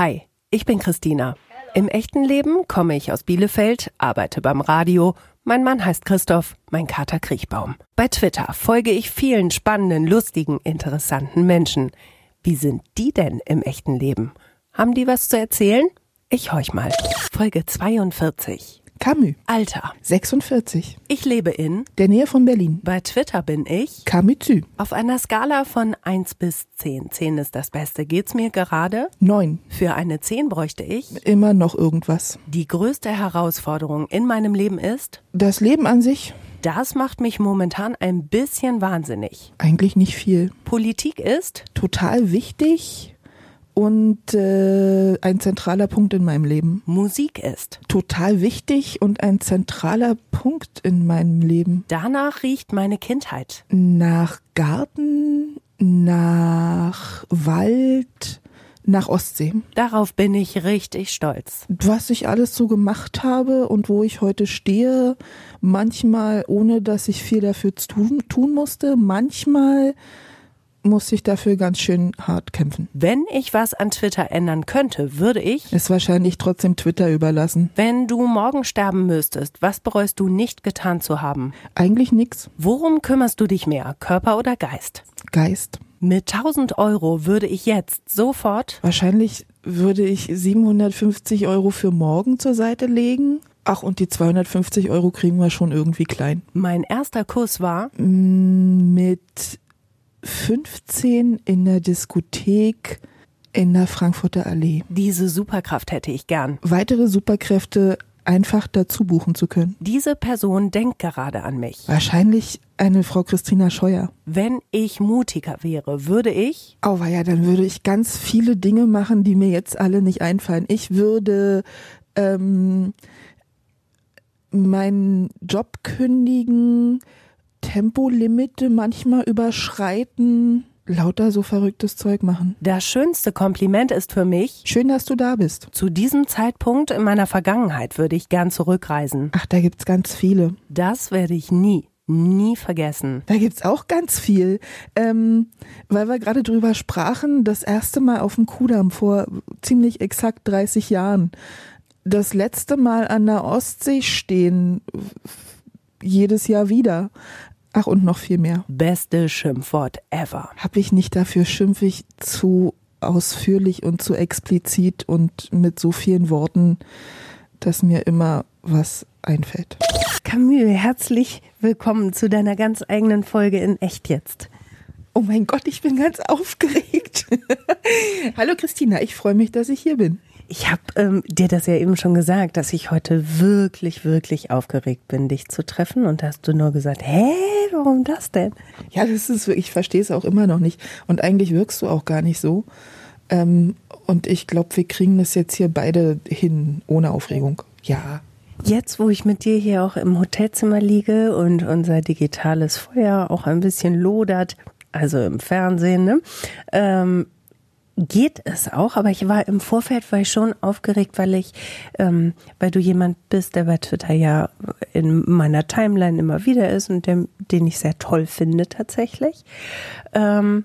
Hi, ich bin Christina. Im echten Leben komme ich aus Bielefeld, arbeite beim Radio. Mein Mann heißt Christoph, mein Kater Kriechbaum. Bei Twitter folge ich vielen spannenden, lustigen, interessanten Menschen. Wie sind die denn im echten Leben? Haben die was zu erzählen? Ich horch mal. Folge 42. Camus. Alter. 46. Ich lebe in. Der Nähe von Berlin. Bei Twitter bin ich. Camus. Auf einer Skala von 1 bis 10. 10 ist das Beste. Geht's mir gerade? 9. Für eine 10 bräuchte ich. Immer noch irgendwas. Die größte Herausforderung in meinem Leben ist. Das Leben an sich? Das macht mich momentan ein bisschen wahnsinnig. Eigentlich nicht viel. Politik ist. Total wichtig und äh, ein zentraler Punkt in meinem Leben. Musik ist. Total wichtig und ein zentraler Punkt in meinem Leben. Danach riecht meine Kindheit. Nach Garten, nach Wald, nach Ostsee. Darauf bin ich richtig stolz. Was ich alles so gemacht habe und wo ich heute stehe, manchmal ohne dass ich viel dafür tun, tun musste, manchmal muss ich dafür ganz schön hart kämpfen. Wenn ich was an Twitter ändern könnte, würde ich es wahrscheinlich trotzdem Twitter überlassen. Wenn du morgen sterben müsstest, was bereust du nicht getan zu haben? Eigentlich nix. Worum kümmerst du dich mehr, Körper oder Geist? Geist. Mit 1000 Euro würde ich jetzt sofort. Wahrscheinlich würde ich 750 Euro für morgen zur Seite legen. Ach, und die 250 Euro kriegen wir schon irgendwie klein. Mein erster Kurs war? Mit 15 in der Diskothek in der Frankfurter Allee. Diese Superkraft hätte ich gern. Weitere Superkräfte einfach dazu buchen zu können. Diese Person denkt gerade an mich. Wahrscheinlich eine Frau Christina Scheuer. Wenn ich mutiger wäre, würde ich. Oh ja, dann würde ich ganz viele Dinge machen, die mir jetzt alle nicht einfallen. Ich würde ähm, meinen Job kündigen Tempolimite manchmal überschreiten, lauter so verrücktes Zeug machen. Das schönste Kompliment ist für mich. Schön, dass du da bist. Zu diesem Zeitpunkt in meiner Vergangenheit würde ich gern zurückreisen. Ach, da gibt's ganz viele. Das werde ich nie, nie vergessen. Da gibt's auch ganz viel. Ähm, weil wir gerade drüber sprachen, das erste Mal auf dem Kudamm vor ziemlich exakt 30 Jahren. Das letzte Mal an der Ostsee stehen jedes Jahr wieder. Ach, und noch viel mehr. Beste Schimpfwort ever. Hab ich nicht dafür, schimpf ich zu ausführlich und zu explizit und mit so vielen Worten, dass mir immer was einfällt. Camille, herzlich willkommen zu deiner ganz eigenen Folge in Echt jetzt. Oh mein Gott, ich bin ganz aufgeregt. Hallo Christina, ich freue mich, dass ich hier bin. Ich habe ähm, dir das ja eben schon gesagt, dass ich heute wirklich, wirklich aufgeregt bin, dich zu treffen. Und da hast du nur gesagt, hä, warum das denn? Ja, das ist, ich verstehe es auch immer noch nicht. Und eigentlich wirkst du auch gar nicht so. Ähm, und ich glaube, wir kriegen das jetzt hier beide hin, ohne Aufregung. Ja. Jetzt, wo ich mit dir hier auch im Hotelzimmer liege und unser digitales Feuer auch ein bisschen lodert, also im Fernsehen, ne? Ähm, geht es auch, aber ich war im Vorfeld war ich schon aufgeregt, weil ich, ähm, weil du jemand bist, der bei Twitter ja in meiner Timeline immer wieder ist und dem, den ich sehr toll finde tatsächlich. Ähm,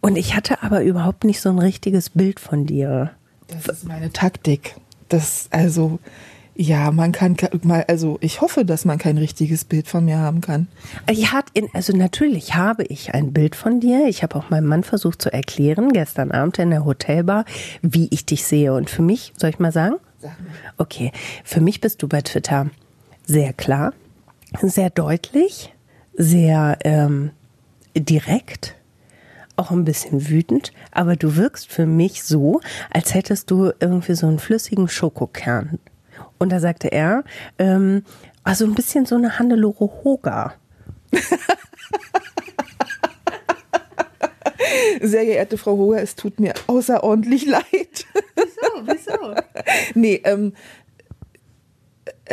und ich hatte aber überhaupt nicht so ein richtiges Bild von dir. Das ist meine Taktik. Das also ja, man kann mal, also ich hoffe, dass man kein richtiges Bild von mir haben kann. Ich hat in, also natürlich habe ich ein Bild von dir. Ich habe auch meinem Mann versucht zu erklären, gestern Abend in der Hotelbar, wie ich dich sehe. Und für mich, soll ich mal sagen? Okay, für mich bist du bei Twitter sehr klar, sehr deutlich, sehr ähm, direkt, auch ein bisschen wütend, aber du wirkst für mich so, als hättest du irgendwie so einen flüssigen Schokokern und da sagte er, ähm, also ein bisschen so eine Hannelore Hoga. Sehr geehrte Frau Hoher, es tut mir außerordentlich leid. Wieso? Wieso? nee, ähm,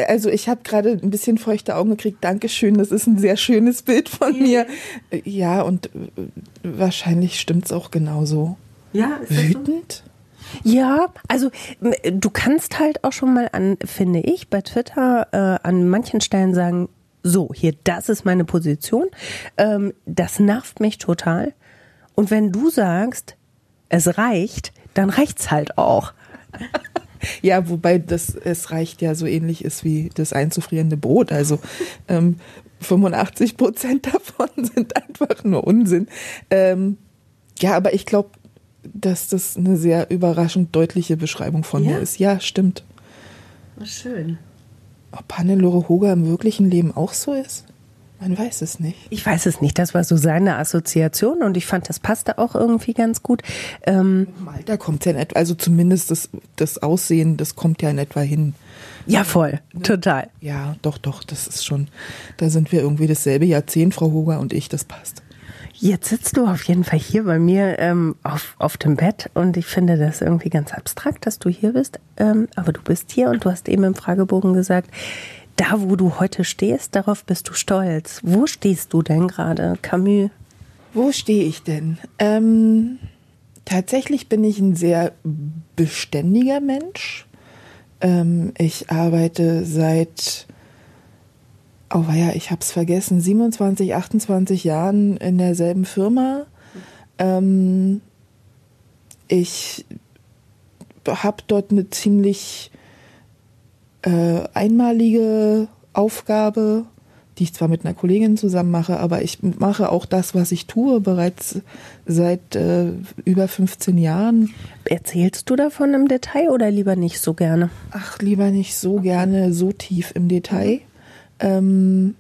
also ich habe gerade ein bisschen feuchte Augen gekriegt. Dankeschön, das ist ein sehr schönes Bild von yeah. mir. Ja, und äh, wahrscheinlich stimmt's auch genauso. Ja, ist wütend. Ja, also du kannst halt auch schon mal an, finde ich, bei Twitter äh, an manchen Stellen sagen, so, hier, das ist meine Position. Ähm, das nervt mich total. Und wenn du sagst, es reicht, dann reicht's halt auch. Ja, wobei das es reicht ja so ähnlich ist wie das einzufrierende Brot. Also ähm, 85 Prozent davon sind einfach nur Unsinn. Ähm, ja, aber ich glaube, dass das eine sehr überraschend deutliche Beschreibung von Ja? mir ist. Ja, stimmt. Schön. Ob Hannelore Hoger im wirklichen Leben auch so ist? Man weiß es nicht. Ich weiß es nicht, das war so seine Assoziation und ich fand, das passte auch irgendwie ganz gut. Ähm, Im Alter kommt ja in etwa, also zumindest das, das Aussehen, das kommt ja in etwa hin. ja, voll, total. Ja, doch, doch, das ist schon, da sind wir irgendwie dasselbe Jahrzehnt, Frau Hoger und ich, das passt. Jetzt sitzt du auf jeden Fall hier bei mir ähm, auf, auf dem Bett und ich finde das irgendwie ganz abstrakt, dass du hier bist. Ähm, aber du bist hier und du hast eben im Fragebogen gesagt, da wo du heute stehst, darauf bist du stolz. Wo stehst du denn gerade, Camus? Wo stehe ich denn? Ähm, tatsächlich bin ich ein sehr beständiger Mensch. Ähm, ich arbeite seit, oh ja, ich habe es vergessen, 27, 28 Jahren in derselben Firma. Ähm, ich habe dort eine ziemlich äh, einmalige Aufgabe, die ich zwar mit einer Kollegin zusammen mache, aber ich mache auch das, was ich tue, bereits seit äh, über 15 Jahren. Erzählst du davon im Detail oder lieber nicht so gerne? Ach, lieber nicht so gerne so tief im Detail. Ähm,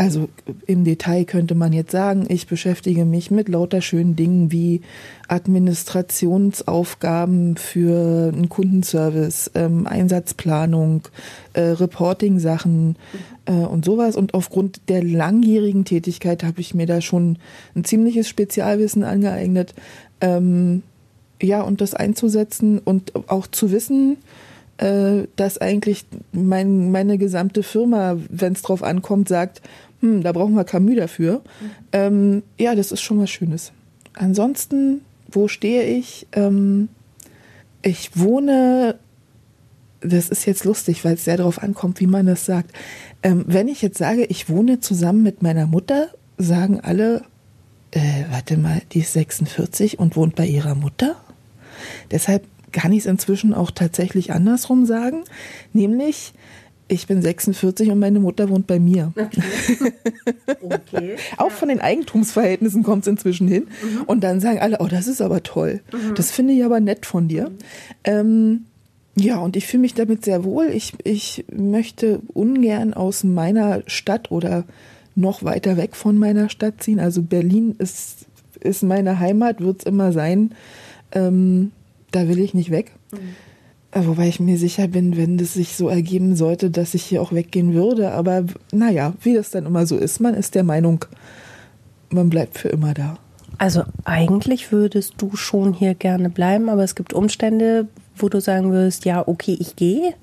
also im Detail könnte man jetzt sagen, ich beschäftige mich mit lauter schönen Dingen wie Administrationsaufgaben für einen Kundenservice, ähm, Einsatzplanung, äh, Reporting-Sachen äh, und sowas. Und aufgrund der langjährigen Tätigkeit habe ich mir da schon ein ziemliches Spezialwissen angeeignet. Ähm, ja, und das einzusetzen und auch zu wissen, dass eigentlich mein, meine gesamte Firma, wenn es drauf ankommt, sagt, hm, da brauchen wir Camus dafür. Ähm, ja, das ist schon was Schönes. Ansonsten, wo stehe ich? Ähm, ich wohne, das ist jetzt lustig, weil es sehr darauf ankommt, wie man das sagt. Ähm, wenn ich jetzt sage, ich wohne zusammen mit meiner Mutter, sagen alle, äh, warte mal, die ist 46 und wohnt bei ihrer Mutter? Deshalb kann ich es inzwischen auch tatsächlich andersrum sagen, nämlich ich bin 46 und meine Mutter wohnt bei mir. Okay. Auch von den Eigentumsverhältnissen kommt es inzwischen hin. Und dann sagen alle, oh, das ist aber toll. Das finde ich aber nett von dir. Ähm, ja, und ich fühle mich damit sehr wohl. Ich, ich möchte ungern aus meiner Stadt oder noch weiter weg von meiner Stadt ziehen. Also Berlin ist, ist meine Heimat, wird es immer sein. Ähm, da will ich nicht weg. Äh, Wobei ich mir sicher bin, wenn das sich so ergeben sollte, dass ich hier auch weggehen würde. Aber naja, wie das dann immer so ist, man ist der Meinung, man bleibt für immer da. Also eigentlich würdest du schon hier gerne bleiben, aber es gibt Umstände, wo du sagen würdest, ja, okay, ich gehe.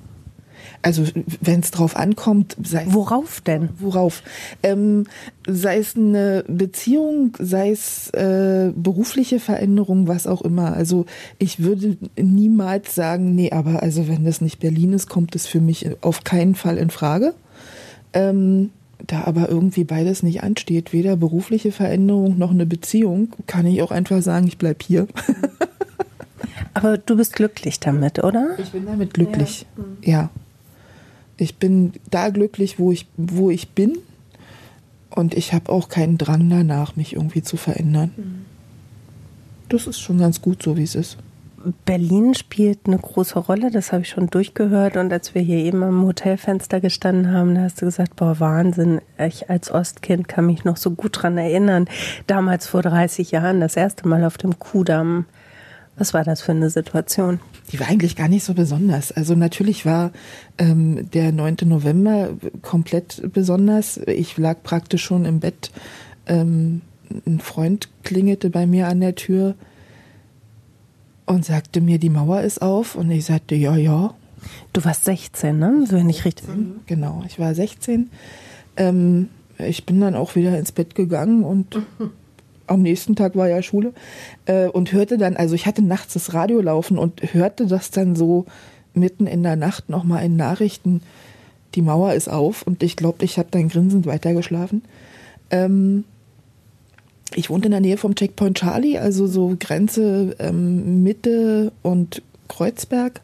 Also wenn es drauf ankommt, sei es Worauf denn? worauf? Ähm, sei es eine Beziehung, sei es äh, berufliche Veränderung, was auch immer. Also ich würde niemals sagen, nee, aber also wenn das nicht Berlin ist, kommt es für mich auf keinen Fall in Frage. Ähm, da aber irgendwie beides nicht ansteht, weder berufliche Veränderung noch eine Beziehung, kann ich auch einfach sagen, ich bleib hier. Aber du bist glücklich damit, oder? Ich bin damit glücklich. Ja. Ich bin da glücklich, wo ich, wo ich bin. Und ich habe auch keinen Drang danach, mich irgendwie zu verändern. Das ist schon ganz gut, so wie es ist. Berlin spielt eine große Rolle, das habe ich schon durchgehört. Und als wir hier eben am Hotelfenster gestanden haben, da hast du gesagt, boah, Wahnsinn, ich als Ostkind kann mich noch so gut dran erinnern. Damals vor 30 Jahren, das erste Mal auf dem Kudamm. Was war das für eine Situation? Die war eigentlich gar nicht so besonders. Also natürlich war ähm, der 9. November komplett besonders. Ich lag praktisch schon im Bett. Ähm, ein Freund klingelte bei mir an der Tür und sagte mir, die Mauer ist auf. Und ich sagte, ja, ja. Du warst 16, ne? Wenn ich richtig. Genau, ich war 16. Ähm, ich bin dann auch wieder ins Bett gegangen und am nächsten Tag war ja Schule äh, und hörte dann, also ich hatte nachts das Radio laufen und hörte das dann so mitten in der Nacht nochmal in Nachrichten, die Mauer ist auf und ich glaube, ich habe dann grinsend weitergeschlafen. Ähm, ich wohnte in der Nähe vom Checkpoint Charlie, also so Grenze ähm, Mitte und Kreuzberg.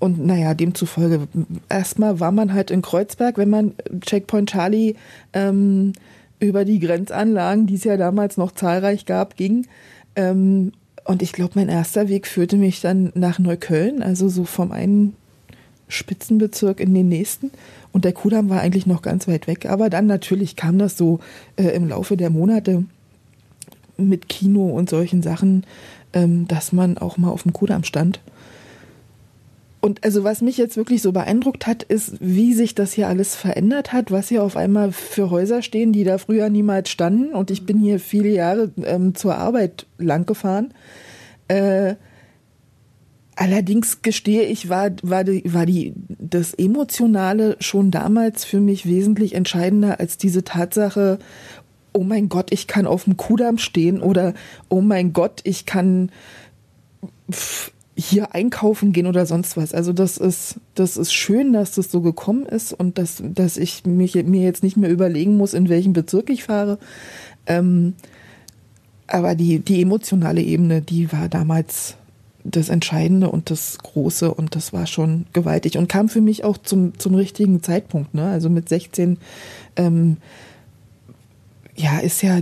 Und naja, demzufolge, erstmal war man halt in Kreuzberg, wenn man Checkpoint Charlie ähm, über die Grenzanlagen, die es ja damals noch zahlreich gab, ging. Ähm, und ich glaube, mein erster Weg führte mich dann nach Neukölln, also so vom einen Spitzenbezirk in den nächsten. Und der Kudamm war eigentlich noch ganz weit weg. Aber dann natürlich kam das so äh, im Laufe der Monate mit Kino und solchen Sachen, ähm, dass man auch mal auf dem Kudamm stand. Und also was mich jetzt wirklich so beeindruckt hat, ist, wie sich das hier alles verändert hat, was hier auf einmal für Häuser stehen, die da früher niemals standen. Und ich bin hier viele Jahre ähm, zur Arbeit lang gefahren. Äh, allerdings gestehe ich, war, war, die, war die, das Emotionale schon damals für mich wesentlich entscheidender als diese Tatsache, oh mein Gott, ich kann auf dem Kudamm stehen oder oh mein Gott, ich kann hier einkaufen gehen oder sonst was. Also das ist, das ist schön, dass das so gekommen ist und dass, dass ich mich, mir jetzt nicht mehr überlegen muss, in welchem Bezirk ich fahre. Ähm, aber die, die emotionale Ebene, die war damals das Entscheidende und das Große und das war schon gewaltig und kam für mich auch zum, zum richtigen Zeitpunkt. Ne? Also mit 16 ähm, ja, ist ja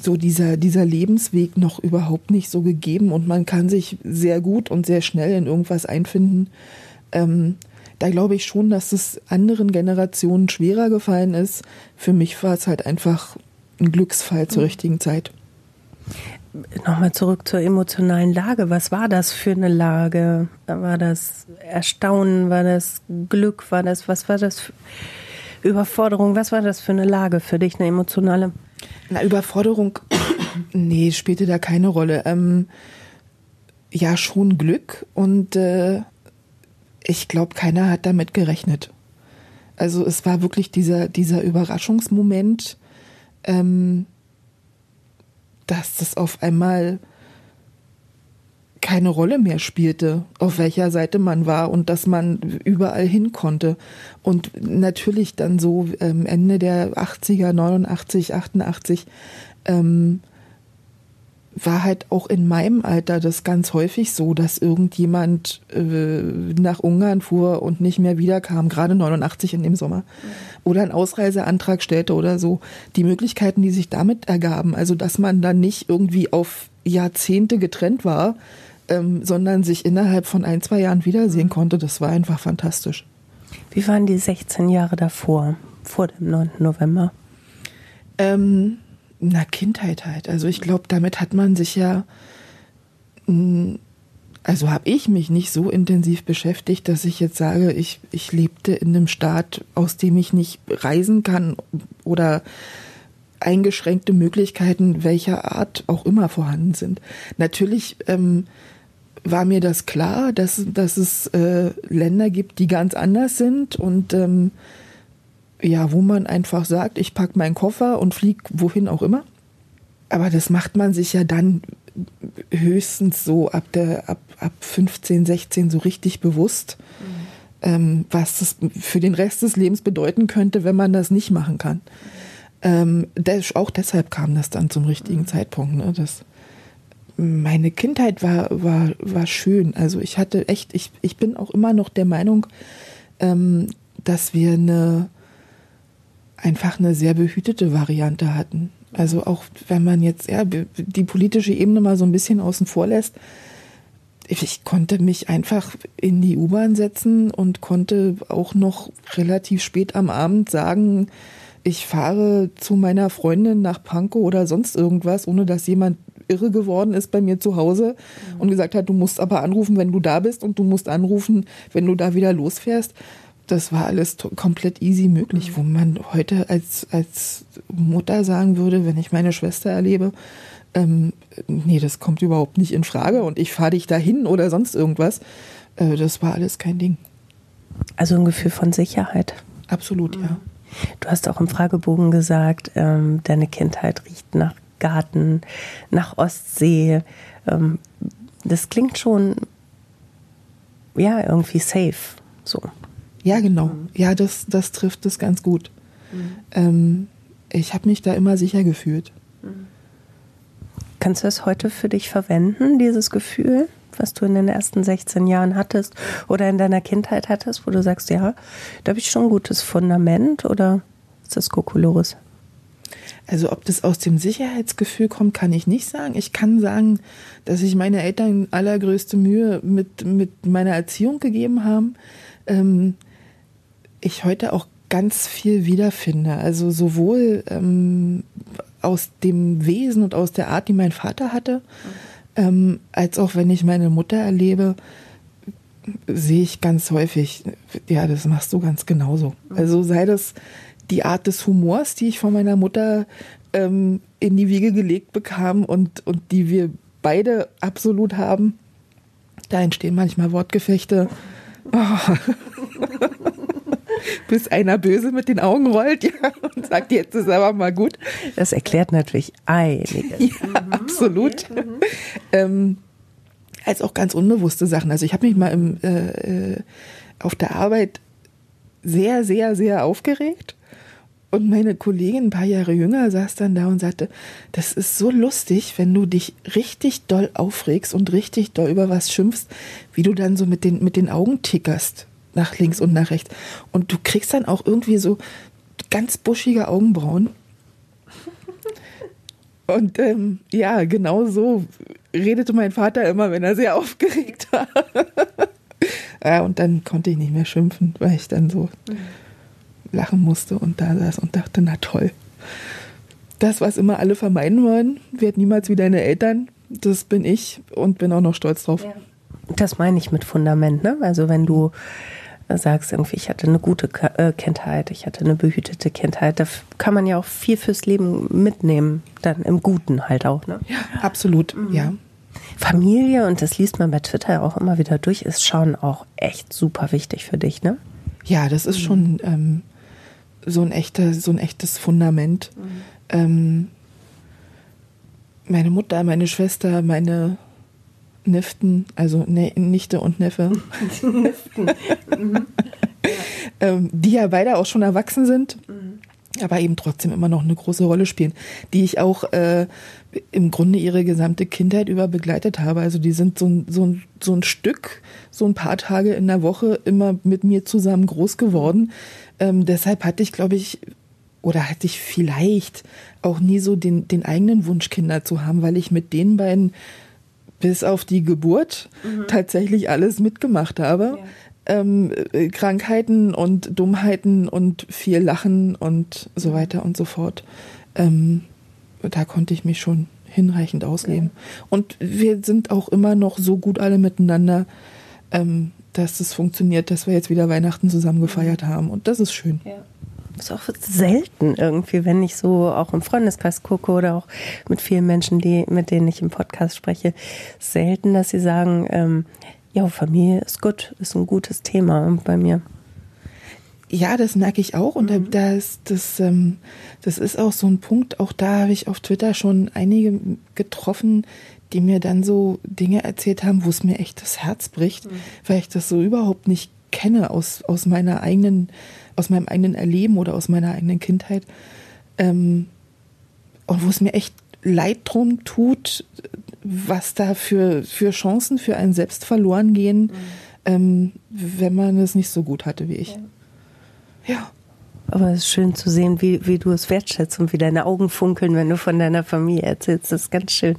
so dieser, dieser Lebensweg noch überhaupt nicht so gegeben und man kann sich sehr gut und sehr schnell in irgendwas einfinden. Ähm, da glaube ich schon, dass es anderen Generationen schwerer gefallen ist. Für mich war es halt einfach ein Glücksfall zur mhm. richtigen Zeit. Nochmal zurück zur emotionalen Lage. Was war das für eine Lage? War das Erstaunen? War das Glück? War das, was war das? Für Überforderung, was war das für eine Lage für dich, eine emotionale? Na, Überforderung, nee, spielte da keine Rolle. Ähm, ja, schon Glück und äh, ich glaube, keiner hat damit gerechnet. Also es war wirklich dieser, dieser Überraschungsmoment, ähm, dass das auf einmal keine Rolle mehr spielte, auf welcher Seite man war und dass man überall hin konnte. Und natürlich dann so ähm, Ende der 80er, 89, 88, ähm, war halt auch in meinem Alter das ganz häufig so, dass irgendjemand äh, nach Ungarn fuhr und nicht mehr wiederkam, gerade 89 in dem Sommer, oder einen Ausreiseantrag stellte oder so. Die Möglichkeiten, die sich damit ergaben, also dass man dann nicht irgendwie auf Jahrzehnte getrennt war, ähm, sondern sich innerhalb von ein, zwei Jahren wiedersehen konnte. Das war einfach fantastisch. Wie waren die 16 Jahre davor, vor dem 9. November? Ähm, na, Kindheit halt. Also ich glaube, damit hat man sich ja, mm, also habe ich mich nicht so intensiv beschäftigt, dass ich jetzt sage, ich, ich lebte in einem Staat, aus dem ich nicht reisen kann oder eingeschränkte Möglichkeiten welcher Art auch immer vorhanden sind. Natürlich ähm, war mir das klar, dass, dass es äh, Länder gibt, die ganz anders sind und ähm, ja, wo man einfach sagt, ich packe meinen Koffer und fliege wohin auch immer. Aber das macht man sich ja dann höchstens so ab der ab, ab 15, 16 so richtig bewusst, mhm. ähm, was das für den Rest des Lebens bedeuten könnte, wenn man das nicht machen kann. Ähm, auch deshalb kam das dann zum richtigen mhm. Zeitpunkt. Ne? Das, meine Kindheit war, war, war schön. Also ich hatte echt, ich, ich bin auch immer noch der Meinung, ähm, dass wir eine einfach eine sehr behütete Variante hatten. Also auch wenn man jetzt ja, die politische Ebene mal so ein bisschen außen vor lässt, ich konnte mich einfach in die U-Bahn setzen und konnte auch noch relativ spät am Abend sagen, ich fahre zu meiner Freundin nach Pankow oder sonst irgendwas, ohne dass jemand irre geworden ist bei mir zu Hause mhm. und gesagt hat, du musst aber anrufen, wenn du da bist und du musst anrufen, wenn du da wieder losfährst. Das war alles komplett easy möglich, mhm. wo man heute als, als Mutter sagen würde, wenn ich meine Schwester erlebe, ähm, nee, das kommt überhaupt nicht in Frage und ich fahre dich dahin oder sonst irgendwas. Äh, das war alles kein Ding. Also ein Gefühl von Sicherheit. Absolut, mhm. ja. Du hast auch im Fragebogen gesagt, ähm, deine Kindheit riecht nach Garten, nach Ostsee. Ähm, das klingt schon, ja, irgendwie safe. So. Ja, genau. Ja, das, das trifft es ganz gut. Mhm. Ähm, ich habe mich da immer sicher gefühlt. Mhm. Kannst du es heute für dich verwenden, dieses Gefühl, was du in den ersten 16 Jahren hattest oder in deiner Kindheit hattest, wo du sagst, ja, da habe ich schon ein gutes Fundament oder ist das Kokolores? Also ob das aus dem Sicherheitsgefühl kommt, kann ich nicht sagen. Ich kann sagen, dass sich meine Eltern allergrößte Mühe mit, mit meiner Erziehung gegeben haben. Ähm, ich heute auch ganz viel wiederfinde. Also sowohl ähm, aus dem Wesen und aus der Art, die mein Vater hatte, ähm, als auch wenn ich meine Mutter erlebe, sehe ich ganz häufig, ja, das machst du ganz genauso. Also sei das die Art des Humors, die ich von meiner Mutter ähm, in die Wiege gelegt bekam und, und die wir beide absolut haben. Da entstehen manchmal Wortgefechte. Oh. Bis einer böse mit den Augen rollt ja, und sagt, jetzt ist aber mal gut. Das erklärt natürlich einiges. Ja, mhm, absolut. Okay. Mhm. Ähm, als auch ganz unbewusste Sachen. Also ich habe mich mal im, äh, äh, auf der Arbeit sehr, sehr, sehr aufgeregt und meine Kollegin, ein paar Jahre jünger, saß dann da und sagte, das ist so lustig, wenn du dich richtig doll aufregst und richtig doll über was schimpfst, wie du dann so mit den, mit den Augen tickerst, nach links und nach rechts. Und du kriegst dann auch irgendwie so ganz buschige Augenbrauen. Und ähm, ja, genau so redete mein Vater immer, wenn er sehr aufgeregt war. ja, und dann konnte ich nicht mehr schimpfen, weil ich dann so mhm lachen musste und da saß und dachte, na toll. Das, was immer alle vermeiden wollen, wird niemals wie deine Eltern. Das bin ich und bin auch noch stolz drauf. Das meine ich mit Fundament, ne? Also wenn du sagst, irgendwie, ich hatte eine gute äh, Kindheit, ich hatte eine behütete Kindheit, da kann man ja auch viel fürs Leben mitnehmen, dann im Guten halt auch, ne? Ja, absolut, mhm. ja. Familie, und das liest man bei Twitter auch immer wieder durch, ist schon auch echt super wichtig für dich, ne? Ja, das ist mhm. schon ähm, so ein echter, so ein echtes Fundament. Mhm. Ähm, meine Mutter, meine Schwester, meine Niften, also ne, Nichte und Neffe, Niften. Mhm. ähm, die ja beide auch schon erwachsen sind, mhm. aber eben trotzdem immer noch eine große Rolle spielen, die ich auch äh, im Grunde ihre gesamte Kindheit über begleitet habe. Also die sind so ein, so, ein, so ein Stück, so ein paar Tage in der Woche immer mit mir zusammen groß geworden. Ähm, deshalb hatte ich, glaube ich, oder hatte ich vielleicht auch nie so den, den eigenen Wunsch, Kinder zu haben, weil ich mit den beiden bis auf die Geburt mhm. tatsächlich alles mitgemacht habe. Ja. Ähm, äh, Krankheiten und Dummheiten und viel Lachen und so mhm. weiter und so fort. Ähm, da konnte ich mich schon hinreichend ausleben. Ja. Und wir sind auch immer noch so gut alle miteinander, ähm, dass es funktioniert, dass wir jetzt wieder Weihnachten zusammen gefeiert mhm. haben. Und das ist schön. Ja. Das ist auch selten irgendwie, wenn ich so auch im Freundeskreis gucke oder auch mit vielen Menschen, die, mit denen ich im Podcast spreche, selten, dass sie sagen, ähm, ja, Familie ist gut, ist ein gutes Thema bei mir. Ja, das merke ich auch. Und mhm. das, das, ähm, das ist auch so ein Punkt, auch da habe ich auf Twitter schon einige getroffen, die mir dann so Dinge erzählt haben, wo es mir echt das Herz bricht, mhm. weil ich das so überhaupt nicht kenne aus, aus meiner eigenen, aus meinem eigenen Erleben oder aus meiner eigenen Kindheit. Ähm, und wo es mir echt leid drum tut, was da für, für Chancen für einen selbst verloren gehen, mhm. ähm, wenn man es nicht so gut hatte wie ich. ja. ja. Aber es ist schön zu sehen, wie, wie du es wertschätzt und wie deine Augen funkeln, wenn du von deiner Familie erzählst. Das ist ganz schön.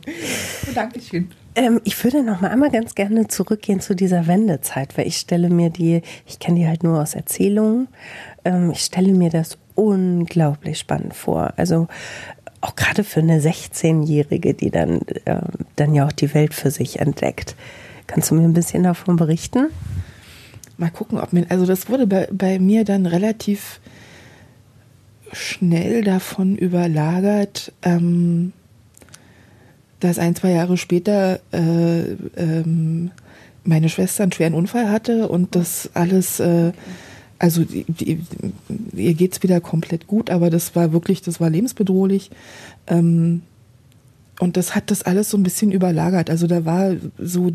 Dankeschön. Ähm, ich würde noch mal einmal ganz gerne zurückgehen zu dieser Wendezeit, weil ich stelle mir die, ich kenne die halt nur aus Erzählungen, ähm, ich stelle mir das unglaublich spannend vor. Also auch gerade für eine 16-Jährige, die dann, äh, dann ja auch die Welt für sich entdeckt. Kannst du mir ein bisschen davon berichten? Mal gucken, ob mir, also das wurde bei, bei mir dann relativ schnell davon überlagert, ähm, dass ein, zwei Jahre später äh, ähm, meine Schwester einen schweren Unfall hatte und das alles, äh, also die, die, ihr geht's wieder komplett gut, aber das war wirklich, das war lebensbedrohlich. Ähm, und das hat das alles so ein bisschen überlagert. Also da war so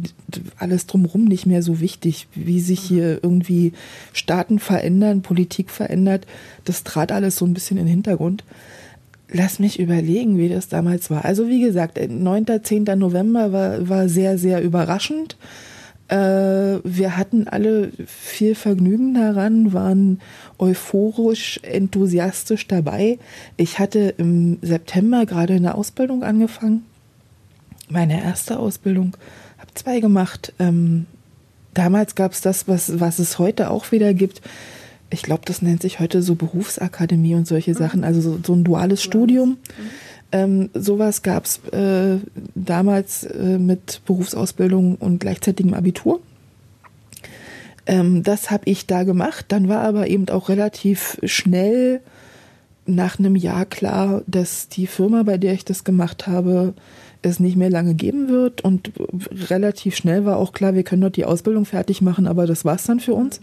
alles drumherum nicht mehr so wichtig, wie sich hier irgendwie Staaten verändern, Politik verändert. Das trat alles so ein bisschen in den Hintergrund. Lass mich überlegen, wie das damals war. Also wie gesagt, 9. 10. November war, war sehr, sehr überraschend. Äh, wir hatten alle viel Vergnügen daran, waren euphorisch, enthusiastisch dabei. Ich hatte im September gerade eine Ausbildung angefangen. Meine erste Ausbildung. Habe zwei gemacht. Ähm, damals gab es das, was, was es heute auch wieder gibt ich glaube, das nennt sich heute so Berufsakademie und solche mhm. Sachen, also so, so ein duales Studium. Mhm. Ähm, sowas gab es äh, damals äh, mit Berufsausbildung und gleichzeitigem Abitur. Ähm, das habe ich da gemacht. Dann war aber eben auch relativ schnell nach einem Jahr klar, dass die Firma, bei der ich das gemacht habe, es nicht mehr lange geben wird. Und relativ schnell war auch klar, wir können dort die Ausbildung fertig machen, aber das war es dann für uns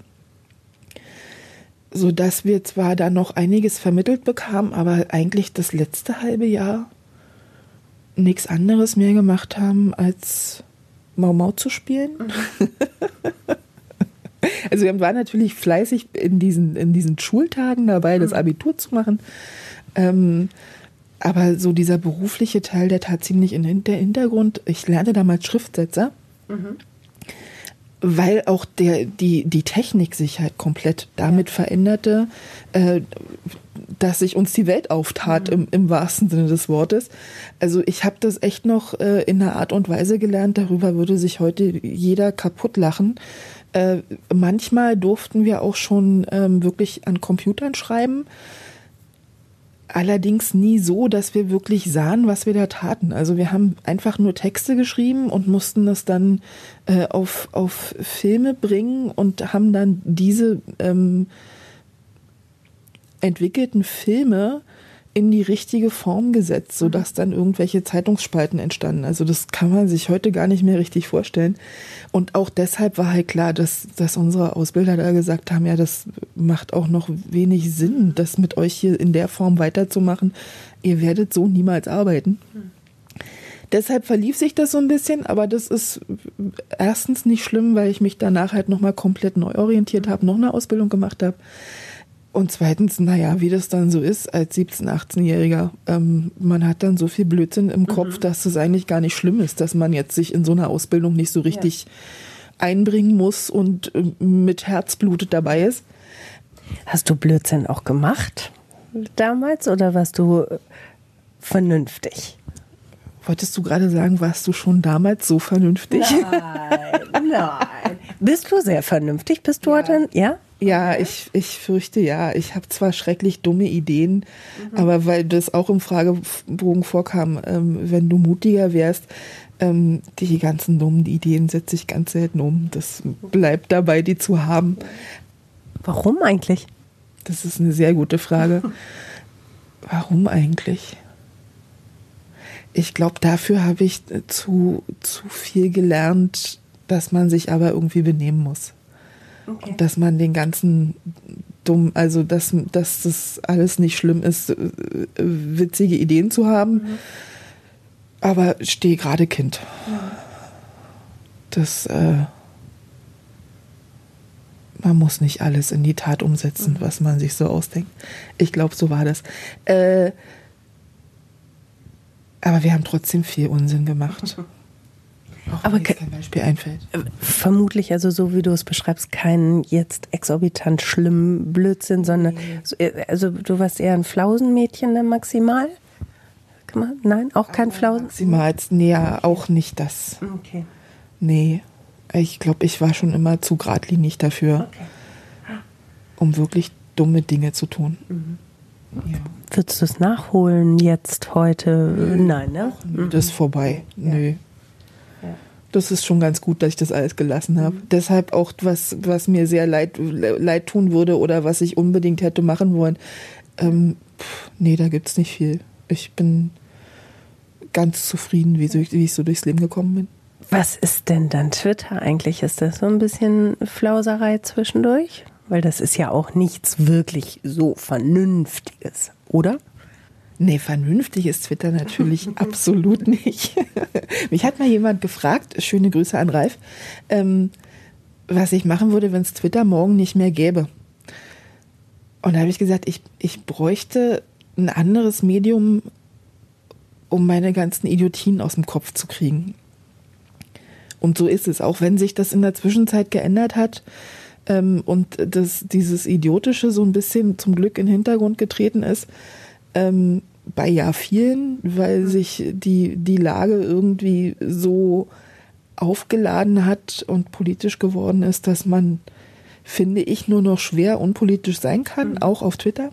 so dass wir zwar da noch einiges vermittelt bekamen, aber eigentlich das letzte halbe Jahr nichts anderes mehr gemacht haben, als Mau Mau zu spielen. Mhm. also wir waren natürlich fleißig in diesen, in diesen Schultagen dabei, das mhm. Abitur zu machen. Ähm, aber so dieser berufliche Teil, der tat ziemlich in der Hintergrund. Ich lernte damals Schriftsetzer. Mhm weil auch der, die, die Technik sich halt komplett damit veränderte, äh, dass sich uns die Welt auftat, mhm. im, im wahrsten Sinne des Wortes. Also ich habe das echt noch äh, in einer Art und Weise gelernt, darüber würde sich heute jeder kaputt lachen. Äh, manchmal durften wir auch schon ähm, wirklich an Computern schreiben allerdings nie so, dass wir wirklich sahen, was wir da taten. Also wir haben einfach nur Texte geschrieben und mussten das dann äh, auf, auf Filme bringen und haben dann diese ähm, entwickelten Filme in die richtige Form gesetzt, sodass dann irgendwelche Zeitungsspalten entstanden. Also das kann man sich heute gar nicht mehr richtig vorstellen. Und auch deshalb war halt klar, dass, dass unsere Ausbilder da gesagt haben, ja, das macht auch noch wenig Sinn, das mit euch hier in der Form weiterzumachen. Ihr werdet so niemals arbeiten. Hm. Deshalb verlief sich das so ein bisschen, aber das ist erstens nicht schlimm, weil ich mich danach halt nochmal komplett neu orientiert habe, noch eine Ausbildung gemacht habe. Und zweitens, naja, wie das dann so ist als 17-, 18-Jähriger, ähm, man hat dann so viel Blödsinn im Kopf, mhm. dass es eigentlich gar nicht schlimm ist, dass man jetzt sich in so einer Ausbildung nicht so richtig ja. einbringen muss und äh, mit Herzblut dabei ist. Hast du Blödsinn auch gemacht damals oder warst du vernünftig? Wolltest du gerade sagen, warst du schon damals so vernünftig? Nein, nein. Bist du sehr vernünftig? Bist du ja. heute? Ja? Ja, ich, ich fürchte ja. Ich habe zwar schrecklich dumme Ideen, mhm. aber weil das auch im Fragebogen vorkam, ähm, wenn du mutiger wärst, ähm, die ganzen dummen Ideen setze ich ganz selten um. Das bleibt dabei, die zu haben. Warum eigentlich? Das ist eine sehr gute Frage. Warum eigentlich? Ich glaube, dafür habe ich zu, zu viel gelernt, dass man sich aber irgendwie benehmen muss. Okay. Dass man den ganzen dumm, also dass, dass das alles nicht schlimm ist, äh, witzige Ideen zu haben. Mhm. Aber stehe gerade Kind. Ja. Das, äh, man muss nicht alles in die Tat umsetzen, mhm. was man sich so ausdenkt. Ich glaube, so war das. Äh, aber wir haben trotzdem viel Unsinn gemacht. Auch Aber kein Beispiel einfällt. Äh, vermutlich, also so wie du es beschreibst, keinen jetzt exorbitant schlimmen Blödsinn, sondern nee. Äh, also du warst eher ein Flausenmädchen dann maximal? Nein, auch kein Flausen? Maximal, nee, auch nicht das. Okay. Nee, ich glaube, ich war schon immer zu geradlinig dafür, okay. um wirklich dumme Dinge zu tun. Mhm. Ja. Würdest du es nachholen jetzt, heute? Nein, ne? Das ist vorbei. Ja. Nö das ist schon ganz gut, dass ich das alles gelassen habe. Mhm. Deshalb auch was, was mir sehr leid, leid tun würde oder was ich unbedingt hätte machen wollen. Ähm, pff, nee, da gibt es nicht viel. Ich bin ganz zufrieden, wie, wie ich so durchs Leben gekommen bin. Was ist denn dann Twitter eigentlich? Ist das so ein bisschen Flauserei zwischendurch? Weil das ist ja auch nichts wirklich so Vernünftiges, oder? Nee, vernünftig ist Twitter natürlich absolut nicht. Mich hat mal jemand gefragt, schöne Grüße an Ralf, ähm, was ich machen würde, wenn es Twitter morgen nicht mehr gäbe. Und da habe ich gesagt, ich, ich bräuchte ein anderes Medium, um meine ganzen Idiotien aus dem Kopf zu kriegen. Und so ist es, auch wenn sich das in der Zwischenzeit geändert hat ähm, und das, dieses Idiotische so ein bisschen zum Glück in den Hintergrund getreten ist, ähm, bei ja vielen, weil mhm. sich die, die Lage irgendwie so aufgeladen hat und politisch geworden ist, dass man, finde ich, nur noch schwer unpolitisch sein kann, mhm. auch auf Twitter.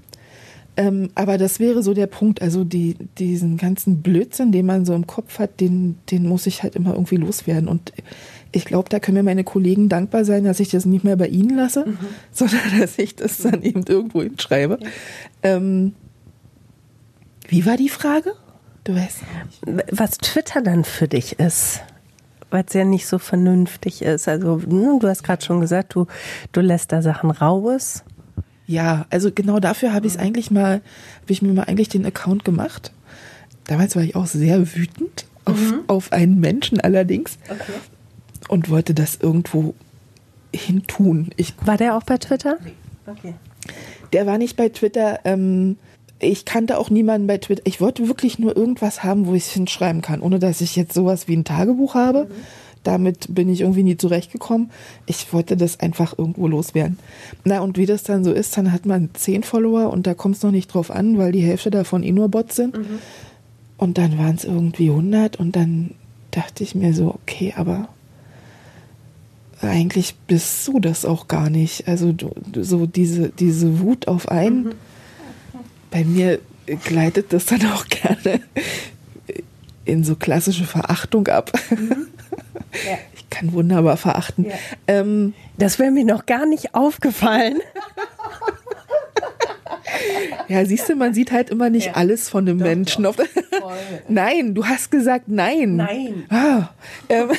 Ähm, aber das wäre so der Punkt, also die, diesen ganzen Blödsinn, den man so im Kopf hat, den, den muss ich halt immer irgendwie loswerden. Und ich glaube, da können mir meine Kollegen dankbar sein, dass ich das nicht mehr bei ihnen lasse, mhm. sondern dass ich das dann eben irgendwo hinschreibe. Okay. Ähm, wie war die Frage? Du weißt. Was Twitter dann für dich ist weil es ja nicht so vernünftig ist. Also hm, du hast gerade schon gesagt, du, du lässt da Sachen raus. Ja, also genau dafür habe ich es eigentlich mal, habe ich mir mal eigentlich den Account gemacht. Damals war ich auch sehr wütend auf, mhm. auf einen Menschen allerdings okay. und wollte das irgendwo hintun. Ich, war der auch bei Twitter? Okay. Der war nicht bei Twitter. Ähm, ich kannte auch niemanden bei Twitter. Ich wollte wirklich nur irgendwas haben, wo ich es hinschreiben kann, ohne dass ich jetzt sowas wie ein Tagebuch habe. Mhm. Damit bin ich irgendwie nie zurechtgekommen. Ich wollte das einfach irgendwo loswerden. Na, und wie das dann so ist, dann hat man zehn Follower und da kommt es noch nicht drauf an, weil die Hälfte davon eh nur Bots sind. Mhm. Und dann waren es irgendwie 100 und dann dachte ich mir so, okay, aber eigentlich bist du das auch gar nicht. Also du, so diese, diese Wut auf einen. Mhm bei mir gleitet das dann auch gerne in so klassische Verachtung ab. Mhm. Ja. Ich kann wunderbar verachten. Ja. Ähm, das wäre mir noch gar nicht aufgefallen. Ja, siehst du, man sieht halt immer nicht ja. alles von einem doch, Menschen. Doch. nein, du hast gesagt nein. Nein. Ah, ähm,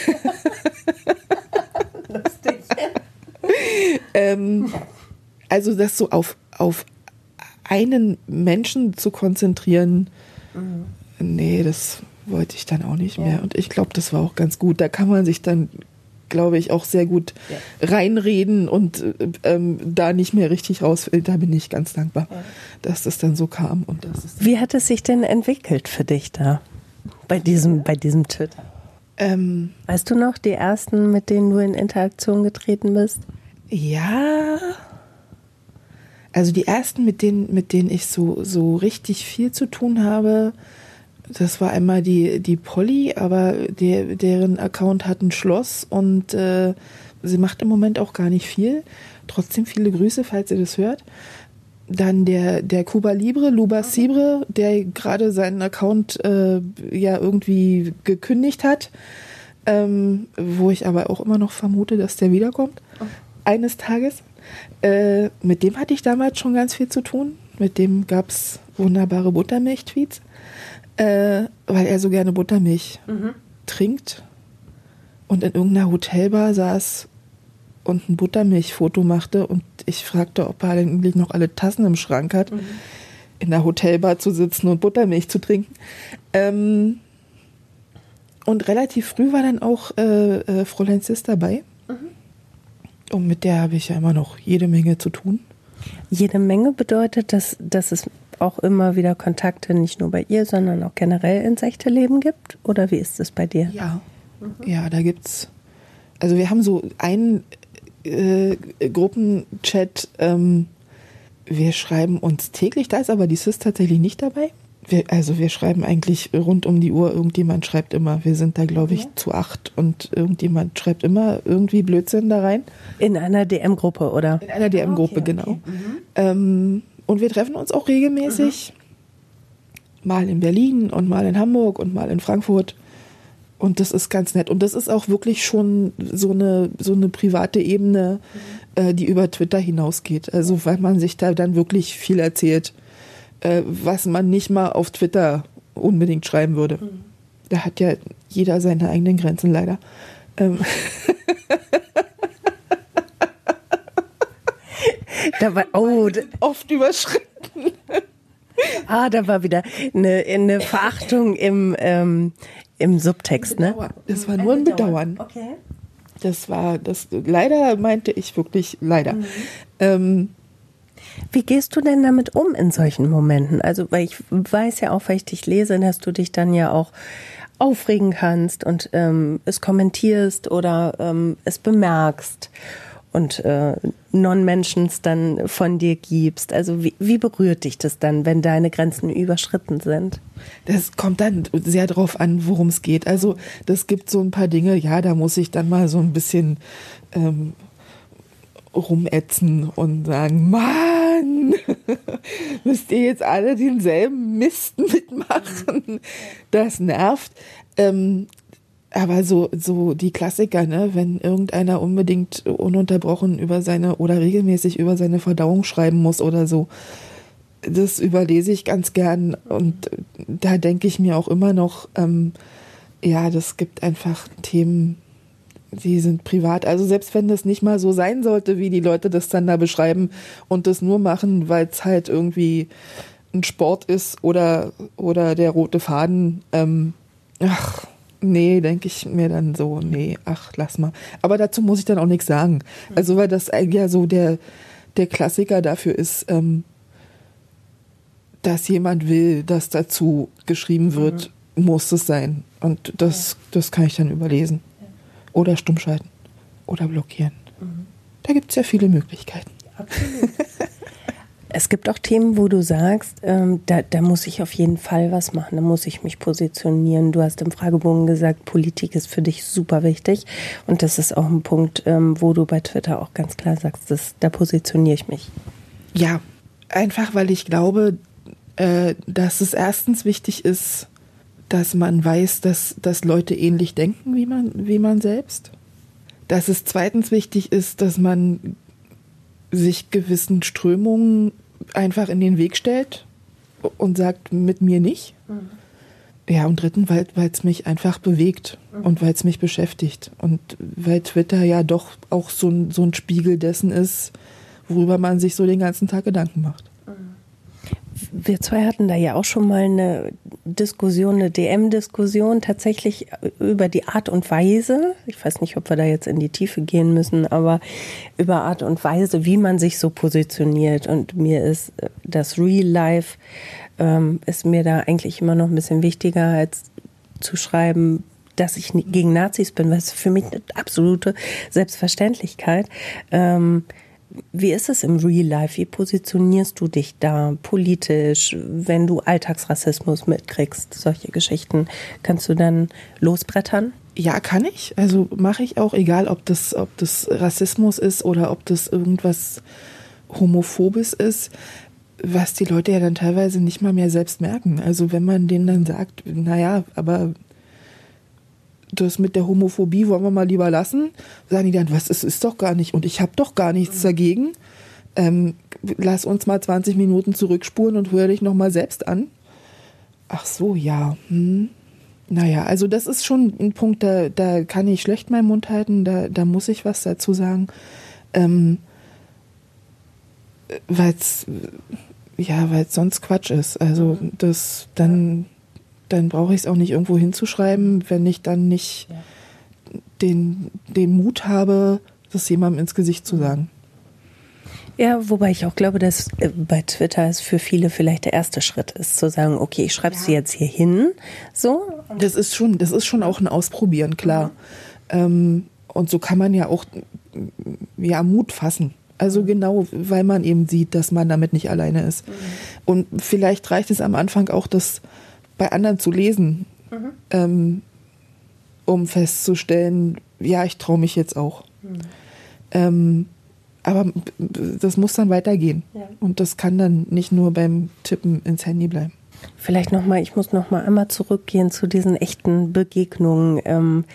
Lustig. ähm, also das so auf, auf einen Menschen zu konzentrieren, mhm. nee, das wollte ich dann auch nicht mehr. Und ich glaube, das war auch ganz gut. Da kann man sich dann, glaube ich, auch sehr gut ja. reinreden und ähm, da nicht mehr richtig rausfällt. Da bin ich ganz dankbar, ja. dass das dann so kam. Und das ist Wie hat es sich denn entwickelt für dich da bei diesem, bei diesem Twitter? Ähm, weißt du noch die ersten, mit denen du in Interaktion getreten bist? Ja, also die ersten, mit denen, mit denen ich so, so richtig viel zu tun habe, das war einmal die, die Polly, aber der, deren Account hat ein Schloss und äh, sie macht im Moment auch gar nicht viel. Trotzdem viele Grüße, falls ihr das hört. Dann der, der Cuba Libre, Luba Sibre, der gerade seinen Account äh, ja irgendwie gekündigt hat, ähm, wo ich aber auch immer noch vermute, dass der wiederkommt. Oh. Eines Tages. Äh, mit dem hatte ich damals schon ganz viel zu tun. Mit dem gab es wunderbare Buttermilch-Tweets, äh, weil er so gerne Buttermilch mhm. trinkt und in irgendeiner Hotelbar saß und ein Buttermilchfoto machte und ich fragte, ob er eigentlich noch alle Tassen im Schrank hat, mhm. in der Hotelbar zu sitzen und Buttermilch zu trinken. Ähm, und relativ früh war dann auch äh, äh, Fräulein Sis dabei. Und mit der habe ich ja immer noch jede Menge zu tun. Jede Menge bedeutet, dass, dass es auch immer wieder Kontakte nicht nur bei ihr, sondern auch generell ins echte Leben gibt? Oder wie ist es bei dir? Ja, mhm. ja, da gibt's. Also wir haben so einen äh, Gruppenchat. Ähm, wir schreiben uns täglich. Da ist aber die Sis tatsächlich nicht dabei wir, also wir schreiben eigentlich rund um die Uhr, irgendjemand schreibt immer, wir sind da glaube ich ja. zu acht und irgendjemand schreibt immer irgendwie Blödsinn da rein. In einer DM-Gruppe, oder? In einer DM-Gruppe, okay, genau. Okay. Mhm. Ähm, und wir treffen uns auch regelmäßig, mhm. mal in Berlin und mal in Hamburg und mal in Frankfurt. Und das ist ganz nett. Und das ist auch wirklich schon so eine, so eine private Ebene, mhm. äh, die über Twitter hinausgeht. Also weil man sich da dann wirklich viel erzählt äh, was man nicht mal auf Twitter unbedingt schreiben würde. Mhm. Da hat ja jeder seine eigenen Grenzen leider. Ähm. da war, oh, oft überschritten. Ah, da war wieder eine, eine Verachtung im, ähm, im Subtext, ne? Das war nur ein Bedauern. Okay. Das war, das, leider meinte ich wirklich leider. Mhm. Ähm, Wie gehst du denn damit um in solchen Momenten? Also, weil ich weiß ja auch, weil ich dich lese, dass du dich dann ja auch aufregen kannst und ähm, es kommentierst oder ähm, es bemerkst und äh, Non-Mentions dann von dir gibst. Also wie, wie berührt dich das dann, wenn deine Grenzen überschritten sind? Das kommt dann sehr drauf an, worum es geht. Also das gibt so ein paar Dinge, ja, da muss ich dann mal so ein bisschen ähm, rumätzen und sagen, Mann, müsst ihr jetzt alle denselben Mist mitmachen? Das nervt. Ähm, aber so, so die Klassiker, ne, wenn irgendeiner unbedingt ununterbrochen über seine oder regelmäßig über seine Verdauung schreiben muss oder so, das überlese ich ganz gern und da denke ich mir auch immer noch, ähm, ja, das gibt einfach Themen, die sind privat. Also selbst wenn das nicht mal so sein sollte, wie die Leute das dann da beschreiben und das nur machen, weil es halt irgendwie ein Sport ist oder, oder der rote Faden, ähm, ach, nee, denke ich mir dann so, nee, ach, lass mal. Aber dazu muss ich dann auch nichts sagen. Also weil das ja so der, der Klassiker dafür ist, ähm, dass jemand will, dass dazu geschrieben wird, mhm. muss es sein. Und das, das kann ich dann überlesen. Oder stumm schalten. Oder blockieren. Mhm. Da gibt es ja viele Möglichkeiten. Absolut. es gibt auch Themen, wo du sagst, ähm, da, da muss ich auf jeden Fall was machen, da muss ich mich positionieren. Du hast im Fragebogen gesagt, Politik ist für dich super wichtig. Und das ist auch ein Punkt, ähm, wo du bei Twitter auch ganz klar sagst, das, da positioniere ich mich. Ja, einfach weil ich glaube, äh, dass es erstens wichtig ist, dass man weiß, dass, dass Leute ähnlich denken wie man, wie man selbst. Dass es zweitens wichtig ist, dass man sich gewissen Strömungen einfach in den Weg stellt und sagt, mit mir nicht. Mhm. Ja, und dritten, weil es mich einfach bewegt mhm. und weil es mich beschäftigt. Und weil Twitter ja doch auch so, so ein Spiegel dessen ist, worüber man sich so den ganzen Tag Gedanken macht wir zwei hatten da ja auch schon mal eine Diskussion, eine DM-Diskussion tatsächlich über die Art und Weise. Ich weiß nicht, ob wir da jetzt in die Tiefe gehen müssen, aber über Art und Weise, wie man sich so positioniert. Und mir ist das Real Life ähm, ist mir da eigentlich immer noch ein bisschen wichtiger als zu schreiben, dass ich gegen Nazis bin, was für mich eine absolute Selbstverständlichkeit. Ähm, wie ist es im Real Life? Wie positionierst du dich da politisch, wenn du Alltagsrassismus mitkriegst? Solche Geschichten kannst du dann losbrettern? Ja, kann ich. Also mache ich auch, egal ob das, ob das Rassismus ist oder ob das irgendwas Homophobes ist, was die Leute ja dann teilweise nicht mal mehr selbst merken. Also wenn man denen dann sagt, naja, aber das mit der Homophobie wollen wir mal lieber lassen. Sagen die dann, was, es ist doch gar nicht und ich habe doch gar nichts dagegen. Ähm, lass uns mal 20 Minuten zurückspuren und hör dich nochmal selbst an. Ach so, ja. Hm. Naja, also das ist schon ein Punkt, da, da kann ich schlecht meinen Mund halten, da, da muss ich was dazu sagen. Ähm, weil es ja, weil sonst Quatsch ist. Also das dann dann brauche ich es auch nicht irgendwo hinzuschreiben, wenn ich dann nicht ja. den, den Mut habe, das jemandem ins Gesicht zu sagen. Ja, wobei ich auch glaube, dass äh, bei Twitter es für viele vielleicht der erste Schritt ist, zu sagen, okay, ich schreibe es ja. jetzt hier hin. So. Das ist schon, das ist schon auch ein Ausprobieren, klar. Mhm. Und so kann man ja auch ja, Mut fassen. Also mhm. genau, weil man eben sieht, dass man damit nicht alleine ist. Mhm. Und vielleicht reicht es am Anfang auch, dass bei anderen zu lesen, mhm. ähm, um festzustellen, ja, ich traue mich jetzt auch. Mhm. Ähm, aber das muss dann weitergehen. Ja. Und das kann dann nicht nur beim Tippen ins Handy bleiben. Vielleicht nochmal, ich muss nochmal einmal zurückgehen zu diesen echten Begegnungen. Ähm,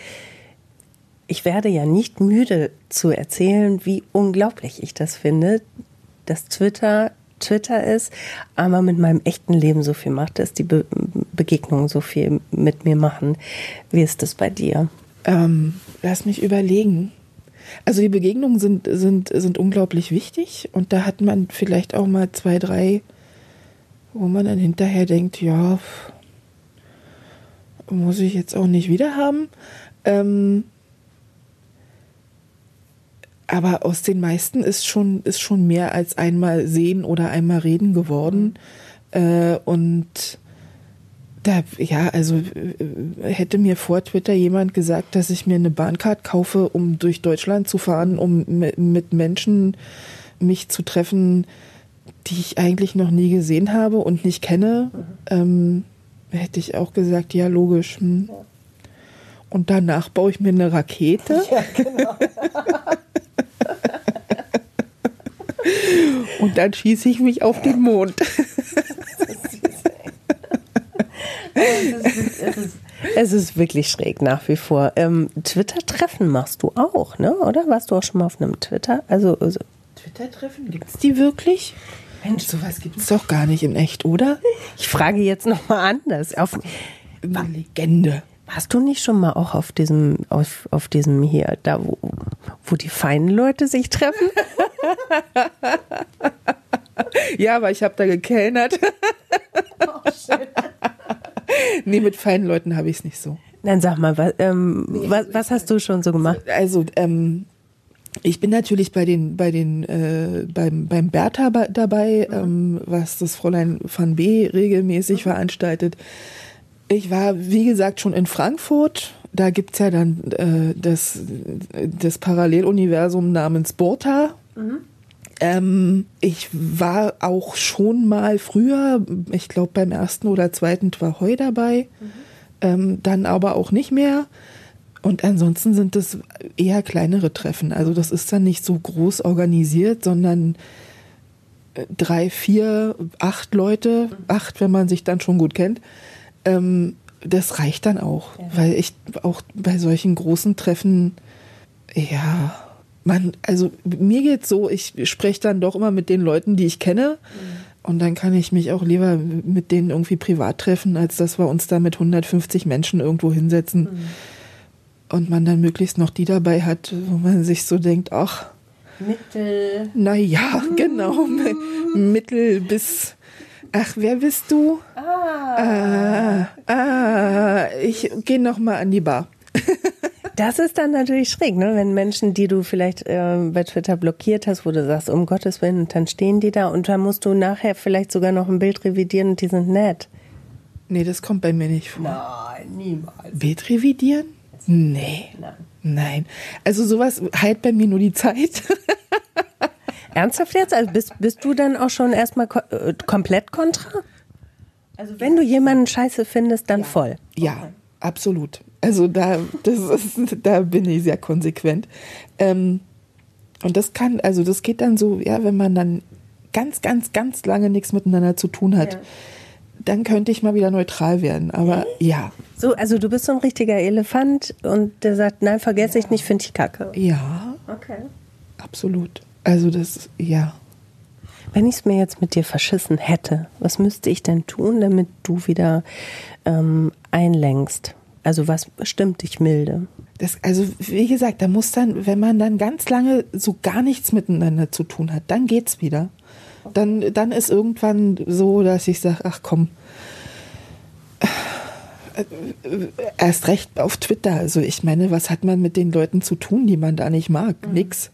ich werde ja nicht müde zu erzählen, wie unglaublich ich das finde, dass Twitter Twitter ist, aber mit meinem echten Leben so viel macht, dass die Be Begegnungen so viel mit mir machen. Wie ist das bei dir? Ähm, lass mich überlegen. Also die Begegnungen sind, sind, sind unglaublich wichtig und da hat man vielleicht auch mal zwei, drei, wo man dann hinterher denkt, ja, muss ich jetzt auch nicht wieder haben. Ähm, aber aus den meisten ist schon, ist schon mehr als einmal sehen oder einmal reden geworden. Äh, und da, ja, also äh, hätte mir vor Twitter jemand gesagt, dass ich mir eine Bahncard kaufe, um durch Deutschland zu fahren, um mit Menschen mich zu treffen, die ich eigentlich noch nie gesehen habe und nicht kenne, ähm, hätte ich auch gesagt, ja, logisch. Hm. Und danach baue ich mir eine Rakete. Ja, genau. Und dann schieße ich mich auf den Mond. es, ist, es, ist, wirklich schräg nach wie vor. Ähm, Twitter-Treffen machst du auch, ne? Oder warst du auch schon mal auf einem Twitter? Also, also Twitter-Treffen gibt es die wirklich? Mensch, sowas gibt es doch gar nicht in echt, oder? Ich frage jetzt nochmal anders. Auf, Eine Legende. Warst du nicht schon mal auch auf diesem, auf, auf diesem hier, da wo, wo die feinen Leute sich treffen? ja, aber ich habe da gekellnert. Oh, schön. Nee, mit feinen Leuten habe ich es nicht so. Dann sag mal, was, ähm, was, was, hast du schon so gemacht? Also, ähm, ich bin natürlich bei den, bei den, äh, beim, beim Bertha dabei, mhm. ähm, was das Fräulein van B regelmäßig mhm. veranstaltet. Ich war, wie gesagt, schon in Frankfurt. Da gibt's ja dann äh, das, das Paralleluniversum namens Borta. Mhm. Ähm, ich war auch schon mal früher, ich glaube beim ersten oder zweiten Twahoi dabei, mhm. ähm, dann aber auch nicht mehr. Und ansonsten sind das eher kleinere Treffen. Also das ist dann nicht so groß organisiert, sondern äh, drei, vier, acht Leute, mhm. acht, wenn man sich dann schon gut kennt, ähm, das reicht dann auch, ja. weil ich auch bei solchen großen Treffen, ja, man, also mir geht's so, ich spreche dann doch immer mit den Leuten, die ich kenne. Mhm. Und dann kann ich mich auch lieber mit denen irgendwie privat treffen, als dass wir uns da mit 150 Menschen irgendwo hinsetzen. Mhm. Und man dann möglichst noch die dabei hat, wo man sich so denkt, ach. Mittel. Naja, genau. Mhm. Mittel bis Ach, wer bist du? Ah. Ah, ah ich gehe noch mal an die Bar. Das ist dann natürlich schräg, ne? wenn Menschen, die du vielleicht äh, bei Twitter blockiert hast, wo du sagst, um Gottes Willen, dann stehen die da und dann musst du nachher vielleicht sogar noch ein Bild revidieren und die sind nett. Nee, das kommt bei mir nicht vor. Nein, niemals. Bild revidieren? Nee. Nein. Nein. Also sowas heilt bei mir nur die Zeit. Ernsthaft jetzt? Also bist, bist du dann auch schon erstmal ko äh, komplett kontra? Also wenn du jemanden scheiße findest, dann ja. voll. Ja, okay. absolut. Also da, das ist, da bin ich sehr konsequent. Ähm, und das kann, also das geht dann so, ja, wenn man dann ganz, ganz, ganz lange nichts miteinander zu tun hat. Ja. Dann könnte ich mal wieder neutral werden, aber ja. So, also du bist so ein richtiger Elefant und der sagt, nein, vergesse ja. ich nicht, finde ich kacke. Ja. Okay. Absolut. Also das, ja. Wenn ich es mir jetzt mit dir verschissen hätte, was müsste ich denn tun, damit du wieder ähm, einlenkst? Also was stimmt dich milde? Das, also wie gesagt, da muss dann, wenn man dann ganz lange so gar nichts miteinander zu tun hat, dann geht's wieder. Dann, dann ist irgendwann so, dass ich sage, ach komm, äh, erst recht auf Twitter. Also ich meine, was hat man mit den Leuten zu tun, die man da nicht mag? Mhm. Nix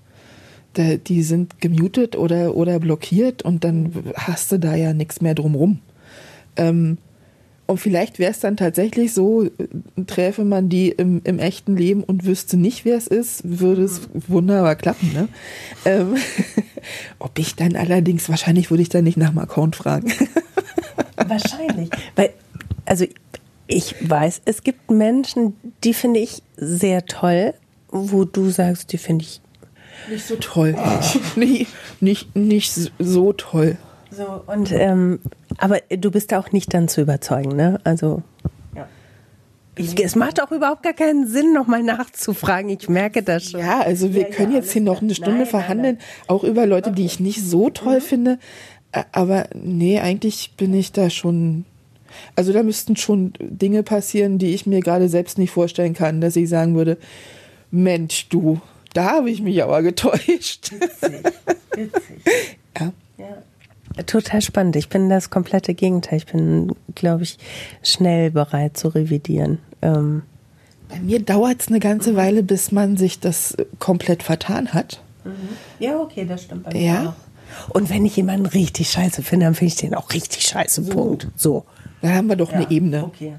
die sind gemutet oder, oder blockiert und dann hast du da ja nichts mehr drumrum. Ähm, und vielleicht wäre es dann tatsächlich so, träfe man die im, im echten Leben und wüsste nicht, wer es ist, würde es wunderbar klappen. Ne? Ähm, ob ich dann allerdings, wahrscheinlich würde ich dann nicht nach dem Account fragen. wahrscheinlich. Weil, also ich weiß, es gibt Menschen, die finde ich sehr toll, wo du sagst, die finde ich nicht so toll. Ah. nicht, nicht, nicht so toll. So, und ähm, aber du bist auch nicht dann zu überzeugen, ne? Also. Ja. Ich, es macht auch überhaupt gar keinen Sinn, nochmal nachzufragen. Ich merke das schon. Ja, also wir ja, können ja, jetzt hier noch eine Stunde nein, verhandeln, nein, nein. auch über Leute, die ich nicht so toll mhm. finde. Aber nee, eigentlich bin ich da schon. Also da müssten schon Dinge passieren, die ich mir gerade selbst nicht vorstellen kann, dass ich sagen würde, Mensch, du, da habe ich mich aber getäuscht. Witzig, witzig. Ja. ja. Total spannend. Ich bin das komplette Gegenteil. Ich bin, glaube ich, schnell bereit zu revidieren. Ähm Bei mir dauert es eine ganze Weile, bis man sich das komplett vertan hat. Ja, okay, das stimmt bei mir ja? auch. Und wenn ich jemanden richtig scheiße finde, dann finde ich den auch richtig scheiße. So. Punkt. So. Da haben wir doch ja. eine Ebene. Okay.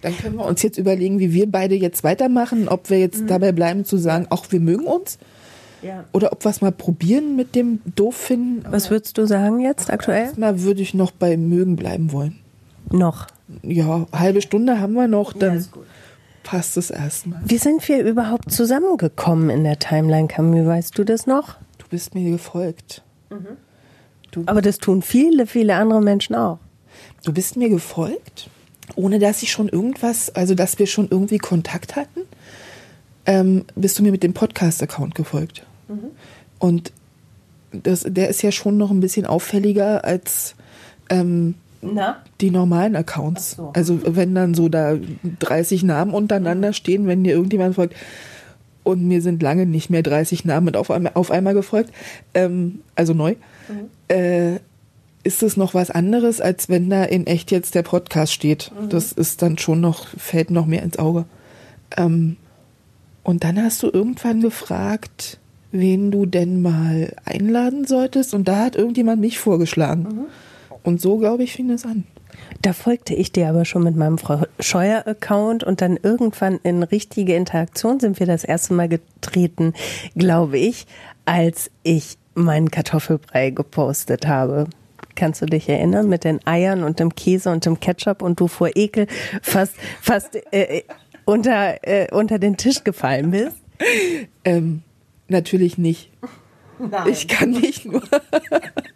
Dann können wir uns jetzt überlegen, wie wir beide jetzt weitermachen, ob wir jetzt mhm. dabei bleiben zu sagen, auch wir mögen uns. Ja. Oder ob wir es mal probieren mit dem doof finden. Was würdest du sagen jetzt aktuell? Erstmal würde ich noch bei mögen bleiben wollen. Noch? Ja, halbe Stunde haben wir noch, dann ja, passt es erstmal. Wie sind wir überhaupt zusammengekommen in der Timeline, Camus? Weißt du das noch? Du bist mir gefolgt. Mhm. Aber das tun viele, viele andere Menschen auch. Du bist mir gefolgt, ohne dass ich schon irgendwas, also dass wir schon irgendwie Kontakt hatten, ähm, bist du mir mit dem Podcast-Account gefolgt. Mhm. Und das, der ist ja schon noch ein bisschen auffälliger als ähm, die normalen Accounts. So. Also wenn dann so da 30 Namen untereinander stehen, wenn dir irgendjemand folgt, und mir sind lange nicht mehr 30 Namen mit auf einmal, auf einmal gefolgt, ähm, also neu, mhm. äh, ist es noch was anderes, als wenn da in echt jetzt der Podcast steht. Mhm. Das ist dann schon noch, fällt noch mehr ins Auge. Ähm, und dann hast du irgendwann gefragt, wen du denn mal einladen solltest. Und da hat irgendjemand mich vorgeschlagen. Mhm. Und so, glaube ich, fing es an. Da folgte ich dir aber schon mit meinem Frau Scheuer-Account und dann irgendwann in richtige Interaktion sind wir das erste Mal getreten, glaube ich, als ich meinen Kartoffelbrei gepostet habe. Kannst du dich erinnern mit den Eiern und dem Käse und dem Ketchup und du vor Ekel fast fast äh, unter äh, unter den Tisch gefallen bist? Ähm, natürlich nicht. Nein. Ich kann nicht nur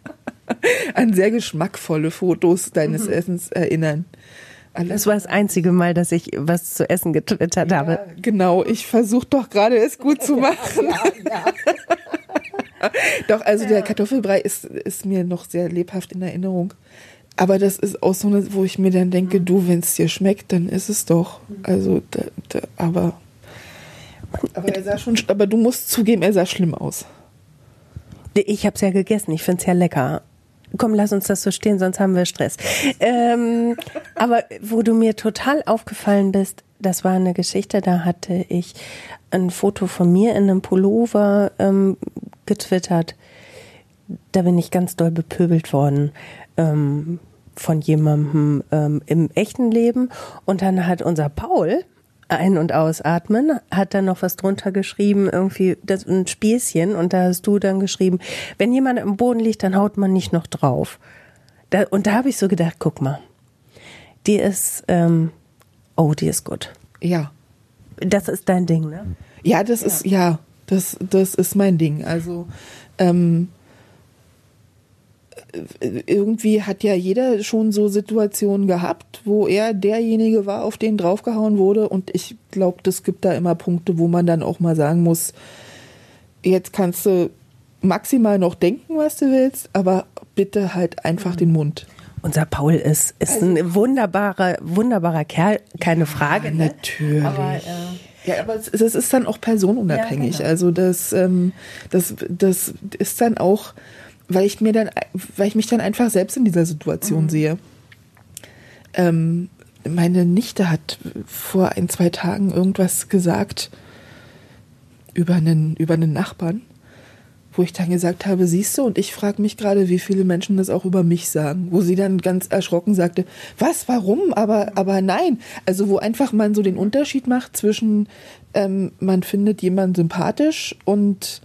an sehr geschmackvolle Fotos deines mhm. Essens erinnern. Alles das war das einzige Mal, dass ich was zu essen getwittert ja, habe. Genau, ich versuche doch gerade es gut zu machen. Ja, ja, doch, also der Kartoffelbrei ist, ist mir noch sehr lebhaft in Erinnerung. Aber das ist auch so eine, wo ich mir dann denke, mhm. du, wenn es dir schmeckt, dann ist es doch. Mhm. Also, da, da, aber, aber er sah schon, aber du musst zugeben, er sah schlimm aus. Ich habe es ja gegessen, ich finde es ja lecker komm, lass uns das so stehen, sonst haben wir Stress. Ähm, aber wo du mir total aufgefallen bist, das war eine Geschichte, da hatte ich ein Foto von mir in einem Pullover ähm, getwittert. Da bin ich ganz doll bepöbelt worden ähm, von jemandem ähm, im echten Leben. Und dann hat unser Paul, ein- und ausatmen, hat dann noch was drunter geschrieben, irgendwie das ein Späßchen und da hast du dann geschrieben, wenn jemand im Boden liegt, dann haut man nicht noch drauf. Da, und da habe ich so gedacht, guck mal, die ist, ähm, oh, die ist gut. Ja. Das ist dein Ding, ne? Ja, das ja. ist, ja, das, das ist mein Ding. Also, ähm, irgendwie hat ja jeder schon so Situationen gehabt, wo er derjenige war, auf den draufgehauen wurde. Und ich glaube, es gibt da immer Punkte, wo man dann auch mal sagen muss, jetzt kannst du maximal noch denken, was du willst, aber bitte halt einfach den Mund. Unser Paul ist, ist also, ein wunderbarer, wunderbarer Kerl, keine Frage. Ja, ne? natürlich. Aber, äh, ja, aber es, es, ist dann auch personenunabhängig. Ja, genau. Also das, ähm, das, das ist dann auch weil ich mir dann, weil ich mich dann einfach selbst in dieser Situation mhm. sehe. Ähm, meine Nichte hat vor ein, zwei Tagen irgendwas gesagt über einen, über einen Nachbarn, wo ich dann gesagt habe, siehst du, und ich frage mich gerade, wie viele Menschen das auch über mich sagen, wo sie dann ganz erschrocken sagte, was, warum, aber, aber nein. Also wo einfach man so den Unterschied macht zwischen, ähm, man findet jemanden sympathisch und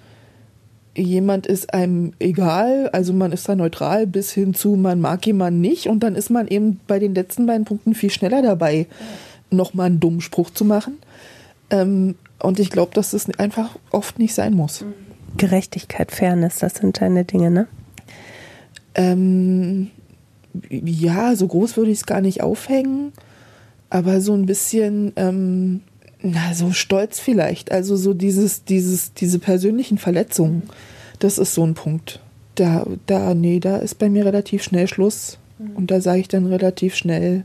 jemand ist einem egal, also man ist da neutral, bis hin zu man mag jemanden nicht und dann ist man eben bei den letzten beiden Punkten viel schneller dabei, ja. nochmal einen dummen Spruch zu machen. Ähm, und ich glaube, dass das einfach oft nicht sein muss. Gerechtigkeit, Fairness, das sind deine Dinge, ne? Ähm, ja, so groß würde ich es gar nicht aufhängen, aber so ein bisschen ähm, na, so stolz vielleicht. Also so dieses, dieses, diese persönlichen Verletzungen, das ist so ein Punkt. Da, da, nee, da ist bei mir relativ schnell Schluss. Mhm. Und da sage ich dann relativ schnell,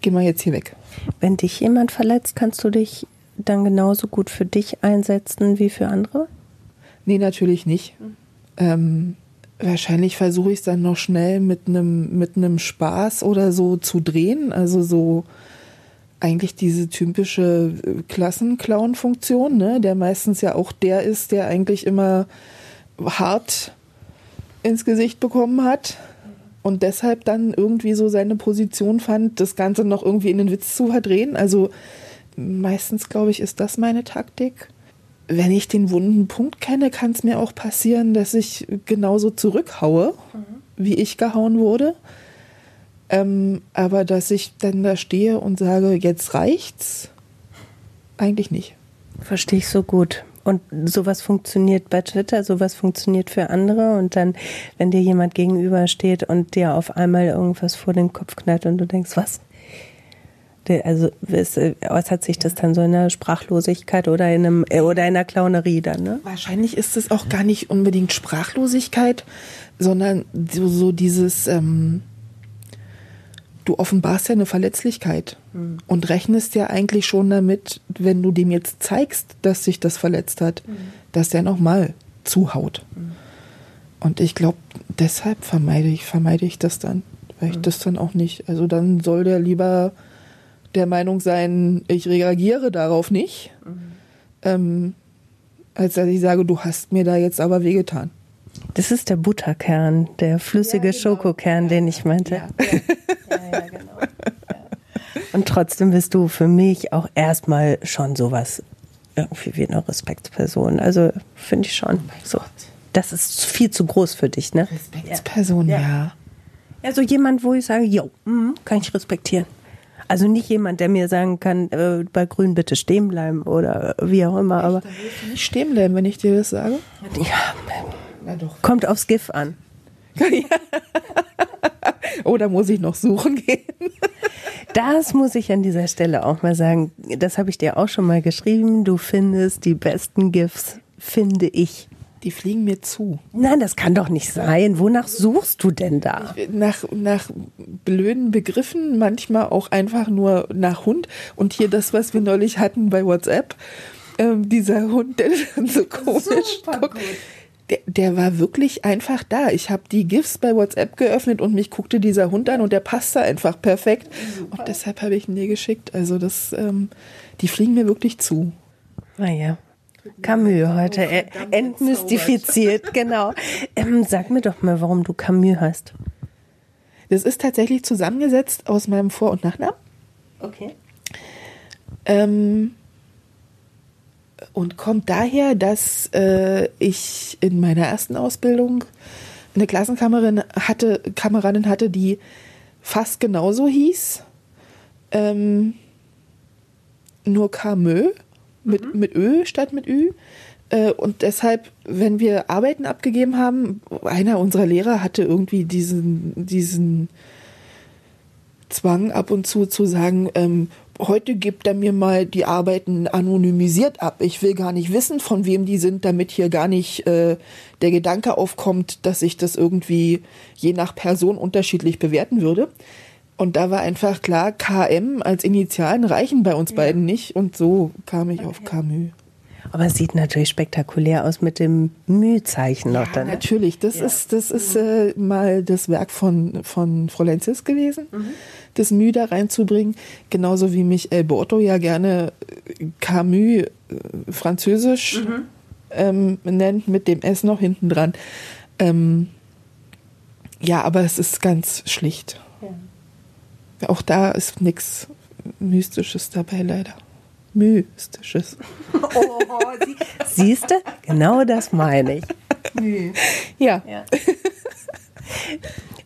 geh mal jetzt hier weg. Wenn dich jemand verletzt, kannst du dich dann genauso gut für dich einsetzen wie für andere? Nee, natürlich nicht. Mhm. Ähm, wahrscheinlich versuche ich es dann noch schnell mit einem mit einem Spaß oder so zu drehen. Also so eigentlich diese typische äh, Klassenclown-Funktion, ne? der meistens ja auch der ist, der eigentlich immer hart ins Gesicht bekommen hat und deshalb dann irgendwie so seine Position fand, das Ganze noch irgendwie in den Witz zu verdrehen. Also meistens, glaube ich, ist das meine Taktik. Wenn ich den wunden Punkt kenne, kann es mir auch passieren, dass ich genauso zurückhaue, mhm. wie ich gehauen wurde. Ähm, aber dass ich dann da stehe und sage, jetzt reicht's, eigentlich nicht. Verstehe ich so gut. Und sowas funktioniert bei Twitter, sowas funktioniert für andere. Und dann, wenn dir jemand gegenübersteht und dir auf einmal irgendwas vor den Kopf knallt und du denkst, was? Also es, äh, äußert sich das dann so in einer Sprachlosigkeit oder in einem äh, oder in einer Clownerie dann, ne? Wahrscheinlich ist es auch gar nicht unbedingt Sprachlosigkeit, sondern so, so dieses ähm, du offenbarst ja eine Verletzlichkeit mhm. und rechnest ja eigentlich schon damit, wenn du dem jetzt zeigst, dass sich das verletzt hat, mhm. dass der nochmal zuhaut. Mhm. Und ich glaube, deshalb vermeide ich, vermeide ich das dann, weil ich das dann auch nicht. Also dann soll der lieber der Meinung sein, ich reagiere darauf nicht, ähm, als dass ich sage, du hast mir da jetzt aber wehgetan. Das ist der Butterkern, der flüssige ja, genau. Schokokern, den ich meinte. Ja, ja. genau. Und trotzdem bist du für mich auch erstmal schon sowas irgendwie wie eine Respektsperson. Also finde ich schon. Oh so. Das ist viel zu groß für dich, ne? Respektsperson, ja. Ja, so jemand, wo ich sage, jo, mh, kann ich respektieren. Also nicht jemand, der mir sagen kann, äh, bei Grün bitte stehen bleiben oder wie auch immer. Aber will ich nicht stehen bleiben, wenn ich dir das sage. Ja, doch. Kommt aufs GIF an. oh, da muss ich noch suchen gehen. Das muss ich an dieser Stelle auch mal sagen. Das habe ich dir auch schon mal geschrieben. Du findest die besten GIFs, finde ich. Die fliegen mir zu. Nein, das kann doch nicht sein. Wonach suchst du denn da? Nach, nach blöden Begriffen, manchmal auch einfach nur nach Hund. Und hier das, was wir neulich hatten bei WhatsApp. Ähm, dieser Hund, der dann so komisch guckt. Der, der war wirklich einfach da. Ich habe die GIFs bei WhatsApp geöffnet und mich guckte dieser Hund an und der passte einfach perfekt. Super. Und deshalb habe ich ihn dir geschickt. Also das, ähm, die fliegen mir wirklich zu. Naja. Camus heute äh, entmystifiziert, genau. Ähm, sag mir doch mal, warum du Camus hast. Das ist tatsächlich zusammengesetzt aus meinem Vor- und Nachnamen. Okay. Ähm, und kommt daher, dass äh, ich in meiner ersten Ausbildung eine Klassenkameradin hatte, Kameradin hatte, die fast genauso hieß, ähm, nur Camö mit, mhm. mit Ö statt mit Ü. Äh, und deshalb, wenn wir Arbeiten abgegeben haben, einer unserer Lehrer hatte irgendwie diesen, diesen Zwang ab und zu zu sagen, ähm, heute gibt er mir mal die Arbeiten anonymisiert ab. Ich will gar nicht wissen, von wem die sind, damit hier gar nicht äh, der Gedanke aufkommt, dass ich das irgendwie je nach Person unterschiedlich bewerten würde. Und da war einfach klar, KM als Initialen reichen bei uns ja. beiden nicht. Und so kam ich okay. auf Camus. Aber es sieht natürlich spektakulär aus mit dem Mühzeichen noch ja, dann. Ne? Natürlich, das ja. ist, das ist äh, mal das Werk von, von Cis gewesen. Mhm das Mühe da reinzubringen. Genauso wie mich El Borto ja gerne äh, Camus äh, französisch mhm. ähm, nennt, mit dem S noch hinten dran. Ähm, ja, aber es ist ganz schlicht. Ja. Auch da ist nichts Mystisches dabei, leider. Mystisches. Oh, sie, siehst du? Genau das meine ich. Ja. ja.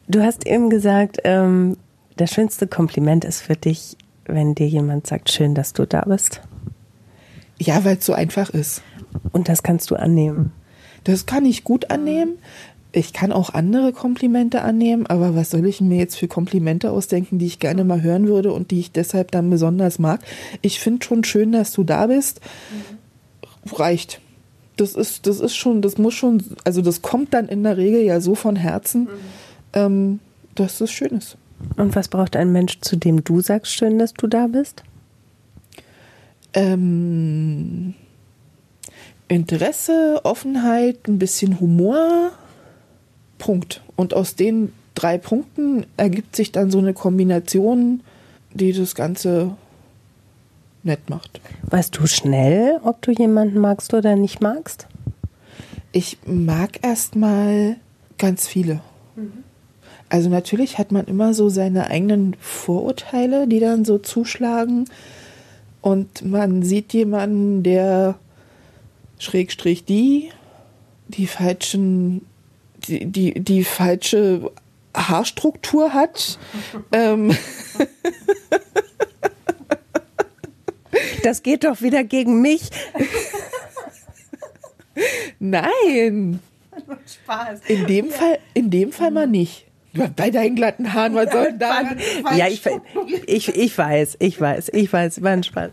Du hast eben gesagt, ähm, das schönste Kompliment ist für dich, wenn dir jemand sagt, schön, dass du da bist? Ja, weil es so einfach ist. Und das kannst du annehmen? Das kann ich gut annehmen. Ich kann auch andere Komplimente annehmen, aber was soll ich mir jetzt für Komplimente ausdenken, die ich gerne mal hören würde und die ich deshalb dann besonders mag? Ich finde schon schön, dass du da bist. Mhm. Reicht. Das ist, das ist schon, das muss schon, also das kommt dann in der Regel ja so von Herzen, mhm. ähm, dass das schön ist. Und was braucht ein Mensch, zu dem du sagst, schön, dass du da bist? Ähm, Interesse, Offenheit, ein bisschen Humor. Punkt. Und aus den drei Punkten ergibt sich dann so eine Kombination, die das Ganze nett macht. Weißt du schnell, ob du jemanden magst oder nicht magst? Ich mag erstmal ganz viele. Also natürlich hat man immer so seine eigenen Vorurteile, die dann so zuschlagen. Und man sieht jemanden, der Schrägstrich die, die falschen, die, die, die falsche Haarstruktur hat. ähm, Das geht doch wieder gegen mich. Nein, Spaß. in dem Fall, in dem Fall mal nicht. Bei deinen glatten Haaren, was soll denn da? Ja, ich, ich, ich weiß, ich weiß, ich weiß, war ein Spaß.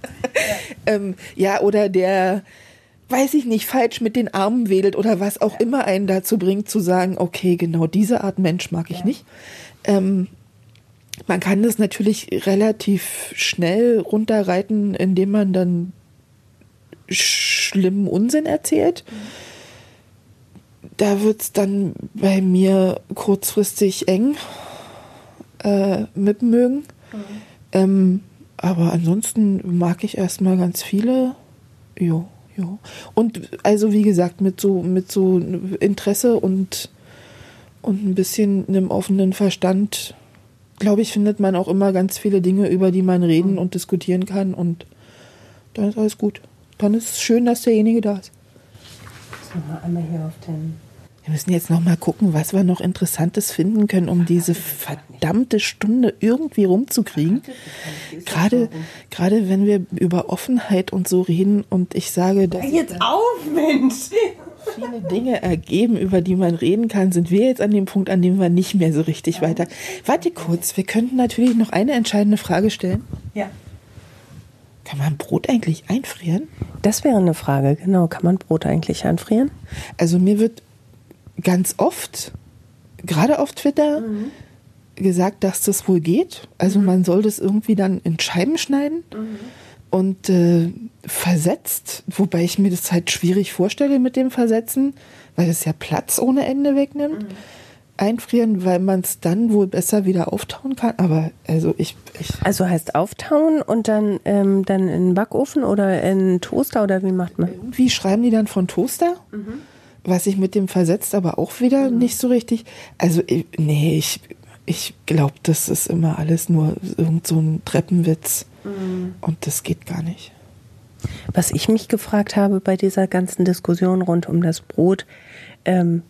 Ähm, ja, oder der, weiß ich nicht, falsch mit den Armen wedelt oder was auch immer einen dazu bringt, zu sagen, okay, genau diese Art Mensch mag ich nicht. Ähm, man kann das natürlich relativ schnell runterreiten, indem man dann schlimmen Unsinn erzählt. Da wird's dann bei mir kurzfristig eng äh, mit Mögen. Ähm, aber ansonsten mag ich erstmal ganz viele. Jo, jo. Und also wie gesagt, mit so, mit so Interesse und, und ein bisschen einem offenen Verstand, glaube ich, findet man auch immer ganz viele Dinge, über die man reden und diskutieren kann. Und dann ist alles gut. Dann ist es schön, dass derjenige da ist. Mal einmal hier auf den. Wir müssen jetzt noch mal gucken, was wir noch Interessantes finden können, um diese verdammte Stunde irgendwie rumzukriegen. Gerade, gerade wenn wir über Offenheit und so reden und ich sage, dass Jetzt auf, Mensch! viele Dinge ergeben, über die man reden kann, sind wir jetzt an dem Punkt, an dem wir nicht mehr so richtig weiter. Warte kurz, wir könnten natürlich noch eine entscheidende Frage stellen. Ja. Kann man Brot eigentlich einfrieren? Das wäre eine Frage, genau. Kann man Brot eigentlich einfrieren? Also mir wird ganz oft, gerade auf Twitter, gesagt, dass das wohl geht. Also man soll das irgendwie dann in Scheiben schneiden und äh, versetzt, wobei ich mir das halt schwierig vorstelle mit dem Versetzen, weil es ja Platz ohne Ende wegnimmt. Einfrieren, weil man es dann wohl besser wieder auftauen kann. Aber also ich, ich Also heißt auftauen und dann, ähm, dann in den Backofen oder in Toaster oder wie macht man? irgendwie schreiben die dann von Toaster. Was ich mit dem versetzt, aber auch wieder nicht so richtig. Also, ich, nee, ich, ich glaube, das ist immer alles nur irgend so ein Treppenwitz. Und das geht gar nicht. Was ich mich gefragt habe bei dieser ganzen Diskussion rund um das Brot, ähm,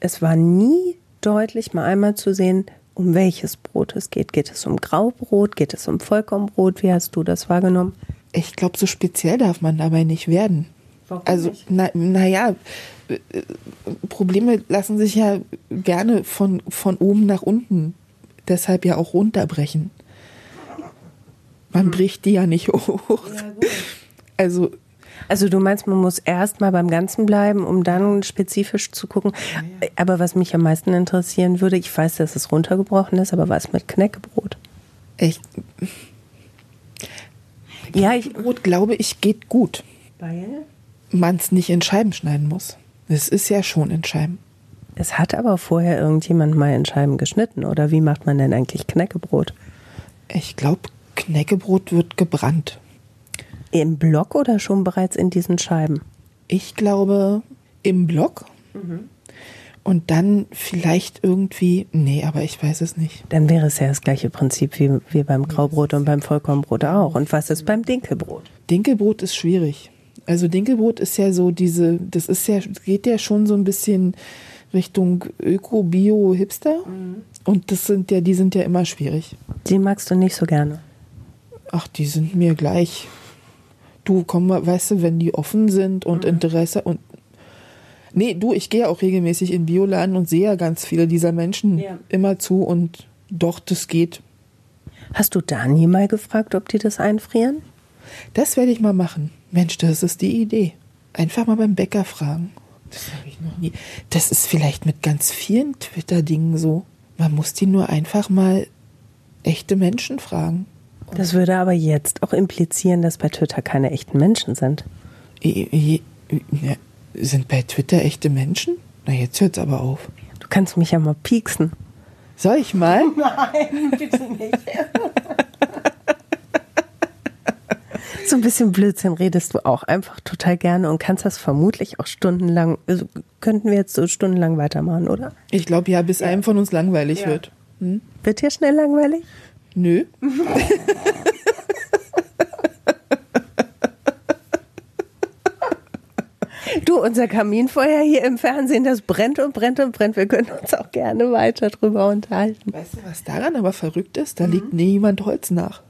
es war nie deutlich, mal einmal zu sehen, um welches Brot es geht. Geht es um Graubrot? Geht es um Vollkornbrot? Wie hast du das wahrgenommen? Ich glaube, so speziell darf man dabei nicht werden. Warum also, nicht? na, naja, äh, äh, Probleme lassen sich ja gerne von, von oben nach unten, deshalb ja auch runterbrechen. Man bricht die ja nicht hoch. Also, Also du meinst, man muss erst mal beim Ganzen bleiben, um dann spezifisch zu gucken. Aber was mich am meisten interessieren würde, ich weiß, dass es runtergebrochen ist, aber was mit Knäckebrot? ich, Ja, ich. Brot, glaube ich, geht gut. Weil? Man es nicht in Scheiben schneiden muss. Es ist ja schon in Scheiben. Es hat aber vorher irgendjemand mal in Scheiben geschnitten, oder wie macht man denn eigentlich Knäckebrot? Ich glaube, Knäckebrot wird gebrannt. Im Block oder schon bereits in diesen Scheiben? Ich glaube, im Block. Und dann vielleicht irgendwie, nee, aber ich weiß es nicht. Dann wäre es ja das gleiche Prinzip wie, wie beim Graubrot und beim Vollkornbrot auch. Und was ist beim Dinkelbrot? Dinkelbrot ist schwierig. Also Dinkelbrot ist ja so diese, das ist ja, geht ja schon so ein bisschen Richtung Öko, Bio, Hipster. Und das sind ja, die sind ja immer schwierig. Die magst du nicht so gerne. Ach, die sind mir gleich. Du, komm mal, weißt du, wenn die offen sind und Interesse und. Nee, du, ich gehe auch regelmäßig in Bioladen und sehe ja ganz viele dieser Menschen Ja. immer zu und doch, das geht. Hast du Dani mal gefragt, ob die das einfrieren? Das werde ich mal machen. Mensch, das ist die Idee. Einfach mal beim Bäcker fragen. Das habe ich noch nie. Das ist vielleicht mit ganz vielen Twitter-Dingen so. Man muss die nur einfach mal echte Menschen fragen. Das würde aber jetzt auch implizieren, dass bei Twitter keine echten Menschen sind. Sind bei Twitter echte Menschen? Na, jetzt hört's aber auf. Du kannst mich ja mal pieksen. Soll ich mal? Nein, bitte nicht. So ein bisschen Blödsinn redest du auch einfach total gerne und kannst das vermutlich auch stundenlang, also könnten wir jetzt so stundenlang weitermachen, oder? Ich glaube ja, bis einem von uns langweilig Ja. wird. Hm? Wird dir schnell langweilig? Nö. Du, unser Kaminfeuer hier im Fernsehen, das brennt und brennt und brennt. Wir können uns auch gerne weiter drüber unterhalten. Weißt du, was daran aber verrückt ist? Da legt niemand Holz nach.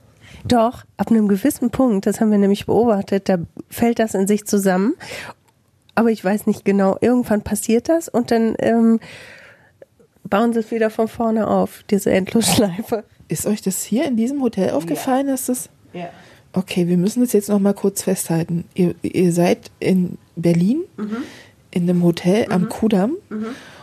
Doch, ab einem gewissen Punkt, das haben wir nämlich beobachtet, da fällt das in sich zusammen. Aber ich weiß nicht genau, irgendwann passiert das und dann ähm, bauen sie es wieder von vorne auf, diese Endlosschleife. Ist euch das hier in diesem Hotel aufgefallen, dass das Ja. Okay, wir müssen das jetzt noch mal kurz festhalten. Ihr, ihr seid in Berlin in einem Hotel am Kudamm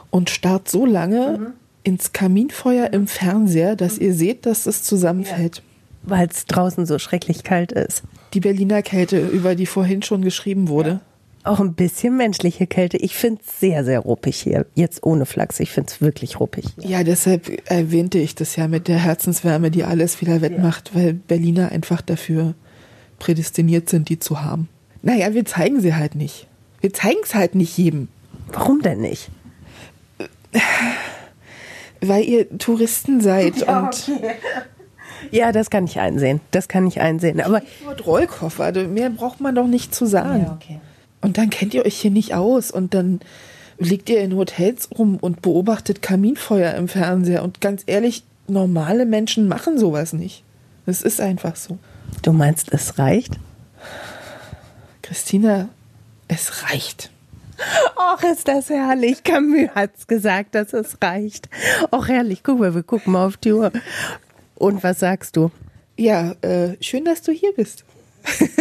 und starrt so lange ins Kaminfeuer im Fernseher, dass ihr seht, dass es zusammenfällt. Weil es draußen so schrecklich kalt ist. Die Berliner Kälte, über die vorhin schon geschrieben wurde. Auch ein bisschen menschliche Kälte. Ich finde es sehr, sehr ruppig hier. Jetzt ohne Flachs. Ich finde es wirklich ruppig. Ja, deshalb erwähnte ich das ja mit der Herzenswärme, die alles wieder wettmacht, weil Berliner einfach dafür prädestiniert sind, die zu haben. Naja, wir zeigen sie halt nicht. Wir zeigen es halt nicht jedem. Warum denn nicht? Weil ihr Touristen seid und Ja, das kann ich einsehen. Das kann ich einsehen. Aber Stichwort Rollkoffer, mehr braucht man doch nicht zu sagen. okay. Und dann kennt ihr euch hier nicht aus und dann liegt ihr in Hotels rum und beobachtet Kaminfeuer im Fernseher. Und ganz ehrlich, normale Menschen machen sowas nicht. Das ist einfach so. Du meinst, es reicht? Christina, es reicht. Ach, ist das herrlich. Camus hat's gesagt, dass es reicht. Ach, herrlich. Guck mal, wir gucken mal auf die Uhr. Und was sagst du? Ja, äh, schön, dass du hier bist.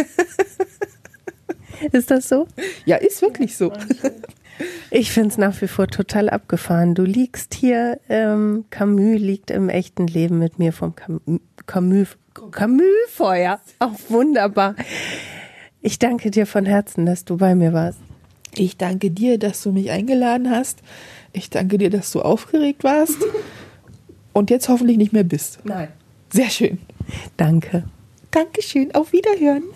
Ist das so? Ja, ist wirklich so. Ich find's nach wie vor total abgefahren. Du liegst hier, ähm, Camus liegt im echten Leben mit mir vom Cam Camus, Camus-Feuer. Auch wunderbar. Ich danke dir von Herzen, dass du bei mir warst. Ich danke dir, dass du mich eingeladen hast. Ich danke dir, dass du aufgeregt warst und jetzt hoffentlich nicht mehr bist. Nein. Sehr schön. Danke. Dankeschön. Auf Wiederhören.